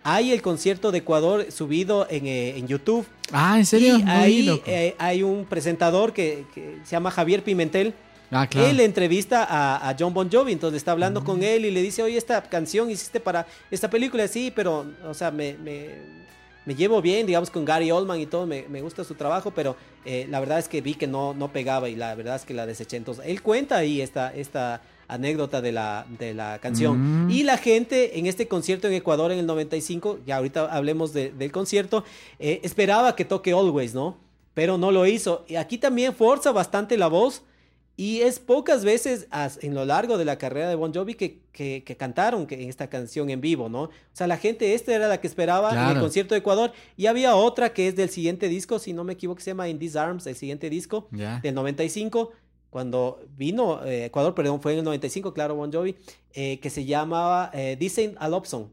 Hay el concierto de Ecuador subido en, eh, en YouTube. Ah, ¿en serio? Y ahí eh, hay un presentador que, que se llama Javier Pimentel. ah, claro. Él entrevista a, a John Bon Jovi, entonces está hablando con él y le dice, oye, esta canción hiciste para esta película, sí, pero, o sea, me, me, me llevo bien, digamos, con Gary Oldman y todo, me, me gusta su trabajo, pero eh, la verdad es que vi que no, no pegaba y la verdad es que la deseché. Entonces, él cuenta ahí esta, esta anécdota de la, de la canción. Mm. Y la gente en este concierto en Ecuador en el 95, ya ahorita hablemos de- del concierto, eh, esperaba que toque Always, ¿no? Pero no lo hizo. Y aquí también forza bastante la voz. Y es pocas veces as- en lo largo de la carrera de Bon Jovi que, que, que cantaron que, esta canción en vivo, ¿no? O sea, la gente, esta era la que esperaba en el concierto de Ecuador. Y había otra que es del siguiente disco, si no me equivoco, se llama In These Arms, el siguiente disco del 95, cuando vino eh, Ecuador, perdón, fue en el 95, claro, Bon Jovi, eh, que se llamaba eh, Ain't a Love Song.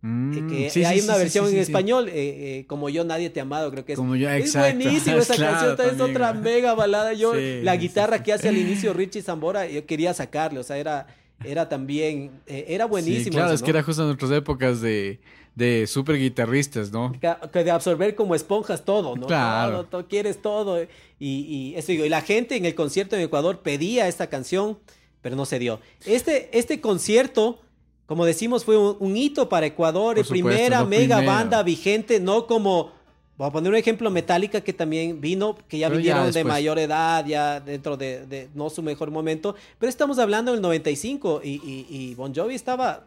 Mm, que sí, hay sí, una sí, versión en español, eh, eh, como yo nadie te ha amado, creo que es. Como yo, es exacto. buenísimo <laughs> esa Claro, canción, es otra mega balada. Yo, la guitarra que hace al <laughs> inicio Richie Zambora, yo quería sacarle, o sea, era, era también, eh, era buenísimo. Claro, eso, es que era justo en nuestras épocas de, de super guitarristas, ¿no? Que- de absorber como esponjas todo, ¿no? Claro. Todo, todo, quieres todo. eh, Y, y eso digo, y la gente en el concierto en Ecuador pedía esta canción, pero no se dio. Este, este concierto, como decimos, fue un, un hito para Ecuador, supuesto, primera mega banda vigente, no como, voy a poner un ejemplo, Metallica, que también vino, que ya Pero ya vinieron de mayor edad, ya dentro de, de no su mejor momento, pero estamos hablando del 95 y, y, y Bon Jovi estaba,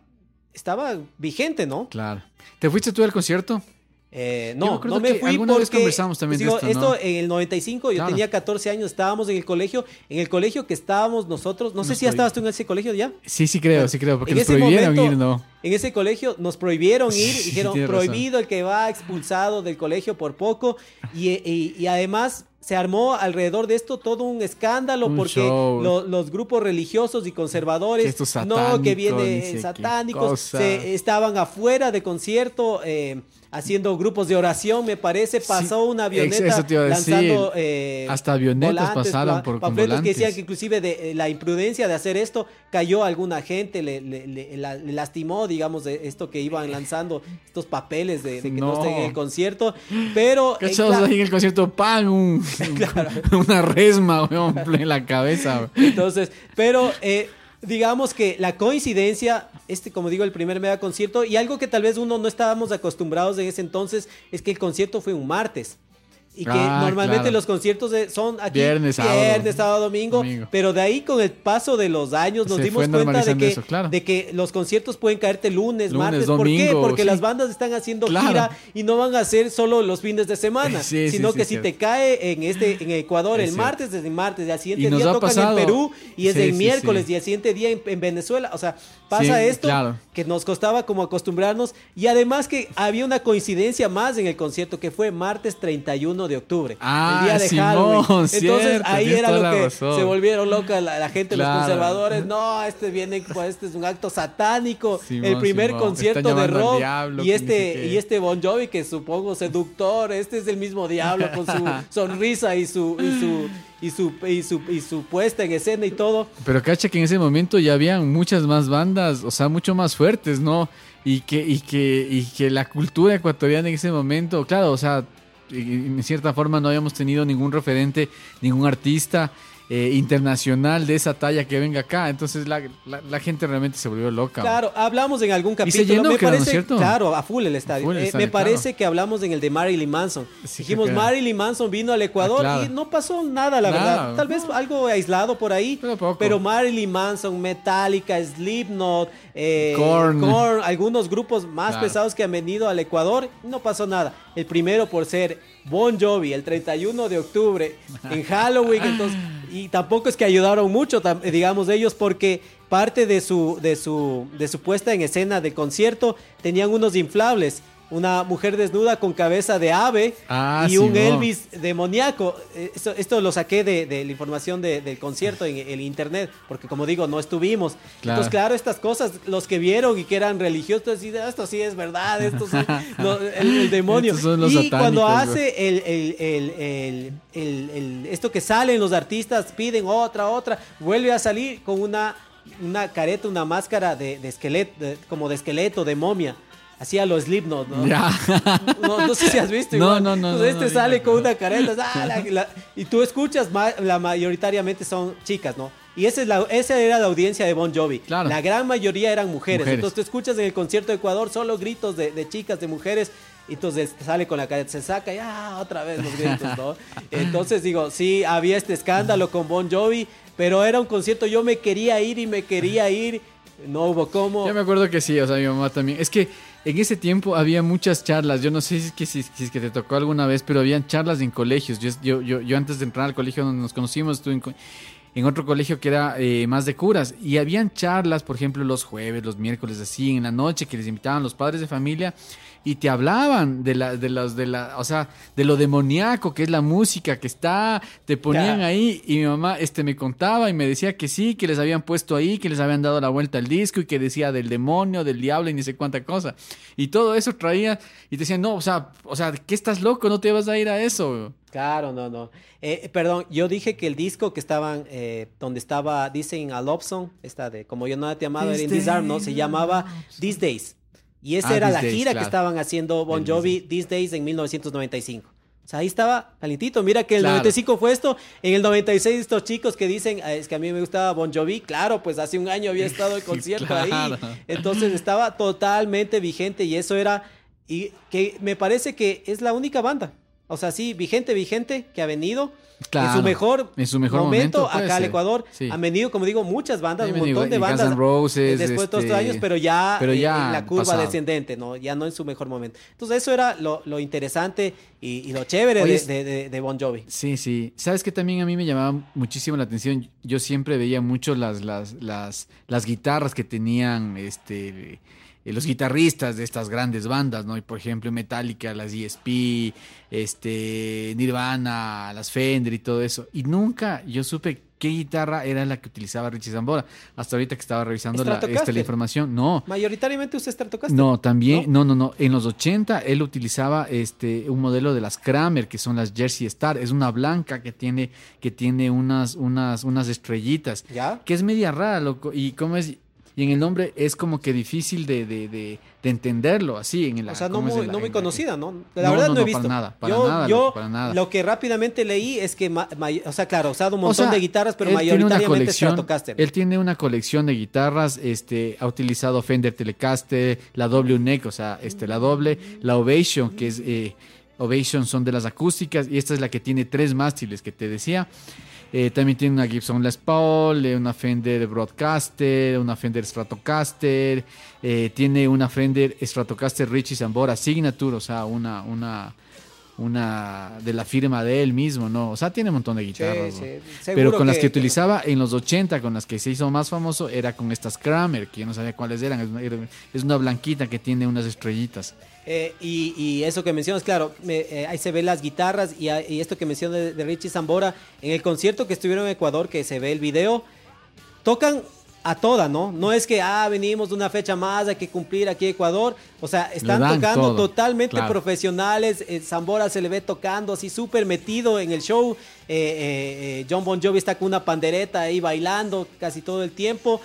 estaba vigente, ¿no? Claro. ¿Te fuiste tú al concierto? Eh, me no, no me fui alguna porque vez conversamos también de digo, esto, ¿no? en el 95, yo Claro. tenía 14 años, estábamos en el colegio, en el colegio que estábamos nosotros, no sé si ya estabas tú en ese colegio ya. Sí, sí creo, sí creo, porque En nos ese prohibieron momento- ir, ¿no? En ese colegio nos prohibieron ir, <laughs> Sí, dijeron razón. prohibido el que va expulsado del colegio por poco y, y- y además se armó alrededor de esto todo un escándalo Un porque lo- los grupos religiosos y conservadores no que satánicos, ni viene sé qué satánicos se estaban afuera de concierto eh, haciendo grupos de oración me parece pasó una avioneta eso te iba a decir. lanzando eh, Hasta avionetas pasaron pla- por- con panfletos que decían volantes. que inclusive de eh, la imprudencia de hacer esto cayó alguna gente le, le- le- la- le lastimó digamos de esto que iban lanzando estos papeles de, de que no, No. estén en el concierto pero eh, ¿Cachados cla- ahí en el concierto? ¡Pam! Un, <laughs> <laughs> una resma, weón, en la cabeza. weón. Entonces, pero eh, digamos que la coincidencia, este, como digo, el primer mega concierto, y algo que tal vez uno no estábamos acostumbrados en ese entonces, es que el concierto fue un martes. Y que Ah, normalmente claro. los conciertos son aquí Viernes, sábado. viernes, sábado, domingo, Domingo. pero de ahí con el paso de los años nos Se dimos cuenta de que, eso, claro. de que los conciertos pueden caerte lunes, Lunes, martes. ¿Por qué? Porque sí. las bandas están haciendo Claro. gira y no van a hacer solo los fines de semana, <laughs> Sí, sino sí, que si cierto. te cae en este en Ecuador Es el cierto. martes, desde martes, y al siguiente día tocan pasado. en Perú y es el miércoles y el siguiente día en, en Venezuela. O sea, pasa esto que nos costaba como acostumbrarnos y además que había una coincidencia más en el concierto que fue martes 31 de octubre, Ah, el día de Simón, Halloween. Entonces ahí era lo que razón. se volvieron locas la, la gente, los Claro. conservadores. No, este viene, pues, este es un acto satánico. Simón, el primer Simón. concierto de rock diablo, y este y este Bon Jovi que supongo seductor, este es el mismo diablo con su <laughs> sonrisa y su y su y su, y su, y su puesta en escena y todo. Pero cacha que en ese momento ya habían muchas más bandas, o sea, mucho más fuertes, ¿no? Y que, y que, y que la cultura ecuatoriana en ese momento, claro, o sea, en cierta forma no habíamos tenido ningún referente, ningún artista eh, internacional de esa talla que venga acá. Entonces la, la, gente realmente se volvió loca. Claro, hablamos en algún capítulo. Y se llenó, me creo, ¿no es parece, cierto? claro, a full el estadio. full el Eh, me parece que hablamos en el de Marilyn Manson. Sí, Dijimos. Marilyn Manson vino al Ecuador Ah, claro. y no pasó nada, la Nada, verdad. Tal vez algo aislado por ahí. Pero. Marilyn Manson, Metallica, Slipknot, eh, Korn. Korn, algunos grupos más Claro. pesados que han venido al Ecuador, no pasó nada. El primero por ser Bon Jovi, el 31 de octubre, en <laughs> Halloween, entonces, y tampoco es que ayudaron mucho, digamos ellos, porque parte de su, de su, de su puesta en escena de concierto tenían unos inflables. Una mujer desnuda con cabeza de ave Ah, y un. Elvis demoníaco. Eh, Esto, esto lo saqué de, de la información de- del concierto en el internet, porque como digo, no estuvimos. Claro. Entonces, claro, estas cosas, los que vieron y que eran religiosos, decían, esto sí es verdad, esto sí, no, <laughs> el, el demonio. Estos son los y cuando hace el, esto que salen los artistas, piden otra, otra, vuelve a salir con una, una careta, una máscara de, de esqueleto, de- como de esqueleto, de momia. Hacía los Slipknot, ¿no? Ya. <laughs> No, no sé si has visto. No, igual. no, no, Entonces no, este no, sale con una careta. ah, la- <laughs> la- y tú escuchas, ma- la mayoritariamente son chicas, ¿no? Y esa, es la, esa era la audiencia de Bon Jovi. Claro. La gran mayoría eran mujeres. Mujeres. Entonces tú escuchas en el concierto de Ecuador solo gritos de, de chicas, de mujeres. Y entonces sale con la careta, se saca y ah, otra vez los gritos, ¿no? <laughs> Entonces digo, sí, había este escándalo con Bon Jovi, pero era un concierto, yo me quería ir y me quería ir. No hubo cómo. Yo me acuerdo que sí, o sea, mi mamá también. Es que en ese tiempo había muchas charlas. Yo no sé si es que, si, es que te tocó alguna vez, pero habían charlas en colegios. Yo, yo, yo, yo antes de entrar al colegio donde nos conocimos, estuve en otro colegio que era eh, más de curas. Y habían charlas, por ejemplo, los jueves, los miércoles, así, en la noche, que les invitaban los padres de familia y te hablaban de la, de los, de la, o sea, de lo demoníaco que es la música que está, te ponían ahí y mi mamá este me contaba y me decía que sí, que les habían puesto ahí, que les habían dado la vuelta al disco y que decía del demonio, del diablo y ni sé cuánta cosa. Y todo eso traía y te decían, "No, o sea, o sea, ¿qué estás loco? No te vas a ir a eso." Claro, no, no. Eh, perdón, yo dije que el disco que estaban, eh, donde estaba, dicen a Love Song, esta de Como yo no te amado, era in Disarm, ¿no? Se llamaba These Days. Y esa Ah, era These la Days, gira claro. que estaban haciendo Bon Jovi, These Days, en 1995. O sea, ahí estaba calentito. Mira que el Claro. 95 fue esto. En el 96 estos chicos que dicen, "Ah, es que a mí me gustaba Bon Jovi. Claro, pues hace un año había estado el <laughs> concierto ahí. Claro. Entonces estaba totalmente vigente y eso era... Y que me parece que es la única banda. O sea, sí, vigente, vigente, que ha venido en Claro, su mejor, en su mejor momento, puede acá al. Ecuador. Sí. Han venido, como digo, muchas bandas, Han un montón de Guns bandas. N' Roses, eh, después de todos estos este, años, pero ya, pero eh, ya en la curva pasado. descendente, ¿no? Ya no en su mejor momento. Entonces, eso era lo, lo interesante y, y lo chévere Oye, de, de- de- de Bon Jovi. Sí, sí. Sabes que también a mí me llamaba muchísimo la atención. Yo siempre veía mucho las, las, las, las guitarras que tenían este eh, los guitarristas de estas grandes bandas, ¿no? Y por ejemplo, Metallica, las ESP, este, Nirvana, las Fender y todo eso. Y nunca yo supe qué guitarra era la que utilizaba Richie Zambora. Hasta ahorita que estaba revisando la, este, la información. No. Mayoritariamente usted Stratocaster. No, también, no, no, no. En los 80 él utilizaba este un modelo de las Kramer, que son las Jersey Star. Es una blanca que tiene, que tiene unas, unas, unas estrellitas. ¿Ya? Que es media rara, loco. Y cómo es. Y en el nombre es como que difícil de, de, de, de entenderlo, así. En el, O sea, no muy, no muy conocida, ¿no? La No, verdad no, no, he visto. para nada, para yo, nada, yo loco, para nada. lo que rápidamente leí es que, ma- o sea, claro, ha usado un O montón sea, de guitarras, pero mayoritariamente Stratocaster. Él tiene una colección de guitarras, este, ha utilizado Fender Telecaster, la W Neck, o sea, este, la doble, la Ovation, que es eh, Ovation son de las acústicas, y esta es la que tiene tres mástiles que te decía. Eh, también tiene una Gibson Les Paul, eh, una Fender Broadcaster, una Fender Stratocaster, eh, tiene una Fender Stratocaster Richie Sambora Signature, o sea, una, una, una de la firma de él mismo, ¿no? O sea, tiene un montón de guitarras. ¿no? sí, Pero con las que utilizaba en los 80, con las que se hizo más famoso, era con estas Kramer, que yo no sabía cuáles eran. Es una, era- es una blanquita que tiene unas estrellitas. Eh, y, y eso que mencionas, claro, me- eh, ahí se ven las guitarras y, y esto que mencionas de, de Richie Zambora, en el concierto que estuvieron en Ecuador, que se ve el video, tocan a toda, ¿no? No es que, ah, venimos de una fecha más, hay que cumplir aquí Ecuador. O sea, están tocando todo, totalmente claro. profesionales. eh, Zambora se le ve tocando así súper metido en el show. Eh, eh, John Bon Jovi está con una pandereta ahí bailando casi todo el tiempo.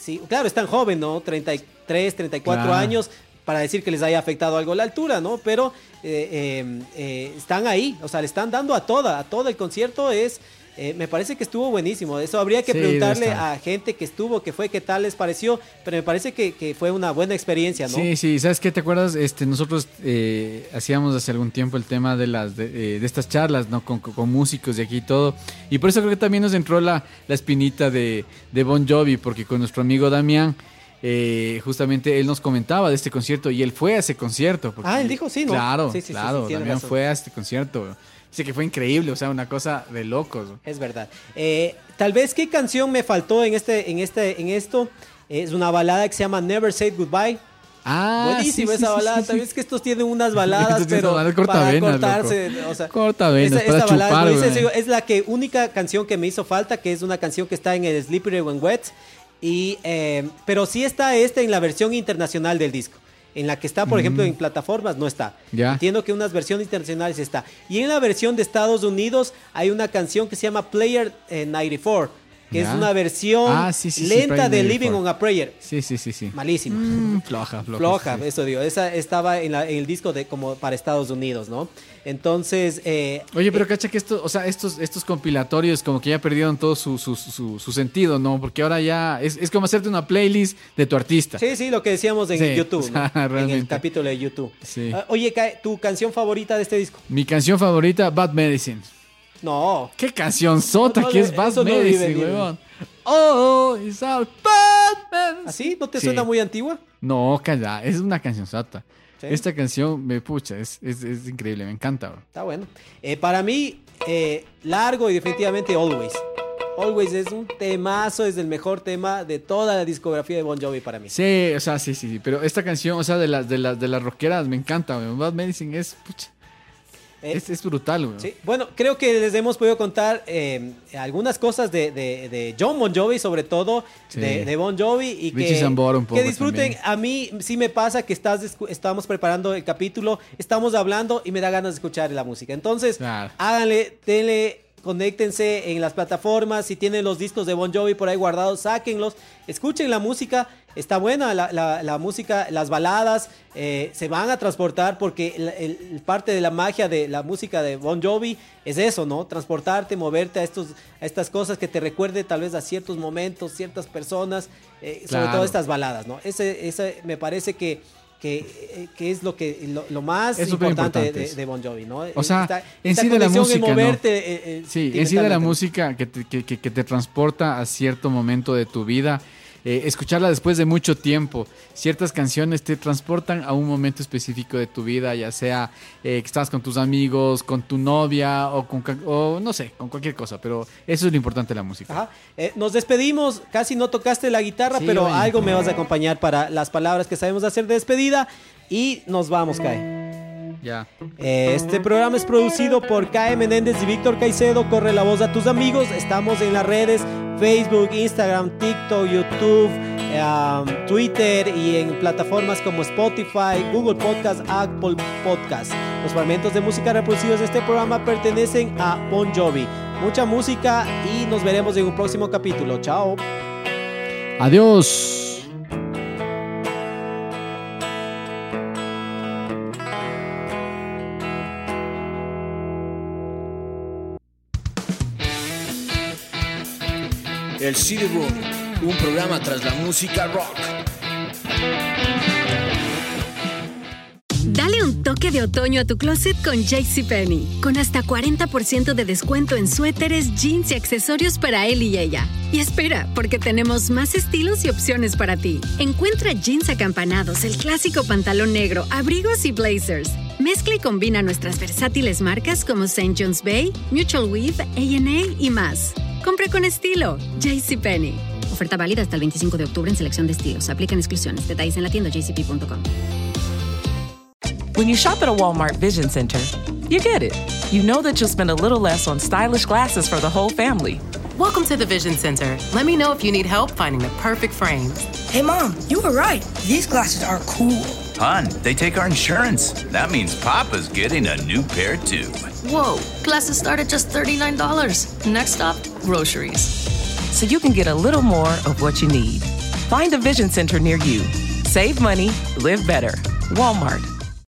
Sí, claro, están joven, ¿no? 33, 34 Claro. años para decir que les haya afectado algo la altura, ¿no? Pero eh, eh, eh, están ahí, o sea, le están dando a toda, a todo el concierto es, eh, me parece que estuvo buenísimo. Eso habría que Sí, preguntarle a gente que estuvo, que fue, qué tal les pareció, pero me parece que, que fue una buena experiencia, ¿no? Sí, sí, ¿sabes qué? ¿Te acuerdas? Este, nosotros eh, hacíamos hace algún tiempo el tema de las de, eh, de estas charlas, ¿no? Con, con- con músicos de aquí y todo. Y por eso creo que también nos entró la, la espinita de, de Bon Jovi, porque con nuestro amigo Damián, eh, justamente él nos comentaba de este concierto y él fue a ese concierto. porque- Ah, él dijo, sí, ¿no? Claro, Sí, sí, sí, claro, sí, razón. fue a este concierto. Dice que fue increíble, o sea, una cosa de locos. Es verdad. Eh, tal vez qué canción me faltó en este, en este, en esto. Es una balada que se llama Never Say Goodbye. Ah, Buenísima esa balada. También es que estos tienen unas baladas, pero corta para venas, cortarse. O sea, Corta venas, balada chupar, es, la que única canción que me hizo falta, que es una canción que está en el Slippery When Wet. Y, eh, pero sí está esta en la versión internacional del disco. En la que está, por ejemplo, en plataformas, no está. Entiendo que unas versiones internacionales está. Y en la versión de Estados Unidos hay una canción que se llama Player eh, 94, que es una versión Ah, sí, sí, sí, lenta de Living 94. on a Prayer. Sí, sí, sí, sí. Malísima. Mm, floja, floja. Floja, eso digo. Esa estaba en, la- en el disco de como para Estados Unidos, ¿no? Entonces, eh, Oye, pero cacha que esto, o sea, estos, estos compilatorios como que ya perdieron todo su, su, su, su sentido, ¿no? Porque ahora ya es, es como hacerte una playlist de tu artista. sí, sí, lo que decíamos en YouTube, o <laughs> sea, ¿no? en el capítulo de YouTube. Ah, oye, ¿tu canción favorita de este disco? Mi canción favorita, Bad Medicine. No. ¿Qué canción sota No, que es Bad no Medicine, huevón? Oh, it's a bad medicine. ¿Así? ¿No te Sí. suena muy antigua? No, calla, es una canción sota. Sí. Esta canción, me pucha, es, es, es increíble, me encanta, bro. Está bueno. Eh, para mí, eh, largo y definitivamente Always. Always es un temazo, es el mejor tema de toda la discografía de Bon Jovi para mí. Sí, o sea, sí, sí, sí, pero esta canción, o sea, de las de las de las rockeras me encanta, weón. Bad Medicine es, pucha, Eh, es, es brutal. Sí, bueno, creo que les hemos podido contar eh, algunas cosas de, de- de John Bon Jovi, sobre todo Sí. de, de Bon Jovi, y que, un poco que disfruten. también. A mí sí me pasa que estás, estamos preparando el capítulo, estamos hablando y me da ganas de escuchar la música. Entonces, Claro. háganle, denle, conéctense en las plataformas, si tienen los discos de Bon Jovi por ahí guardados, sáquenlos, escuchen la música. Está buena la, la- la música, las baladas eh, se van a transportar porque el- parte de la magia de la música de Bon Jovi es eso, ¿no? Transportarte, moverte a, estos, a estas cosas que te recuerde tal vez a ciertos momentos, ciertas personas, eh, sobre todo estas baladas, ¿no? Ese, ese me parece que, que, eh, que es lo, que, lo, lo más Es importante de, Bon Jovi, ¿no? O sea, Esta- en esta sí de la música, eh, eh, Sí, en sí de la música que te, que- que te transporta a cierto momento de tu vida. Eh, escucharla después de mucho tiempo. Ciertas canciones te transportan a un momento específico de tu vida, ya sea eh, que estás con tus amigos, con tu novia o con o no sé, con cualquier cosa. Pero eso es lo importante de la música. Ajá. Eh, nos despedimos, casi no tocaste la guitarra, Sí, pero oye. algo me vas a acompañar para las palabras que sabemos hacer de despedida y nos vamos, Kai. Ya. Eh, Este programa es producido por Kai Menéndez y Víctor Caicedo. Corre la voz a tus amigos. Estamos en las redes Facebook, Instagram, TikTok, YouTube, um, Twitter y en plataformas como Spotify, Google Podcast, Apple Podcast. Los fragmentos de música reproducidos en este programa pertenecen a Bon Jovi. Mucha música y nos veremos en un próximo capítulo. Chao. Adiós. El Room, un programa tras la música rock. Dale un toque de otoño a tu closet con JCPenney, con hasta 40% de descuento en suéteres, jeans y accesorios para él y ella. Y espera, porque tenemos más estilos y opciones para ti. Encuentra jeans acampanados, el clásico pantalón negro, abrigos y blazers. Mezcla y combina nuestras versátiles marcas como St. John's Bay, Mutual Weave, A&A y más. Compra con estilo. JCPenney. Oferta válida hasta el 25 de octubre en selección de estilos. Aplican exclusiones. Detalles en la tienda jcp.com. When you shop at a Walmart Vision Center, you get it. You know that you'll spend a little less on stylish glasses for the whole family. Welcome to the Vision Center. Let me know if you need help finding the perfect frames. Hey, Mom, you were right. These glasses are cool. Hun, they take our insurance. That means Papa's getting a new pair too. Whoa, glasses start at just $39. Next stop, groceries. So you can get a little more of what you need. Find a Vision Center near you. Save money, live better. Walmart.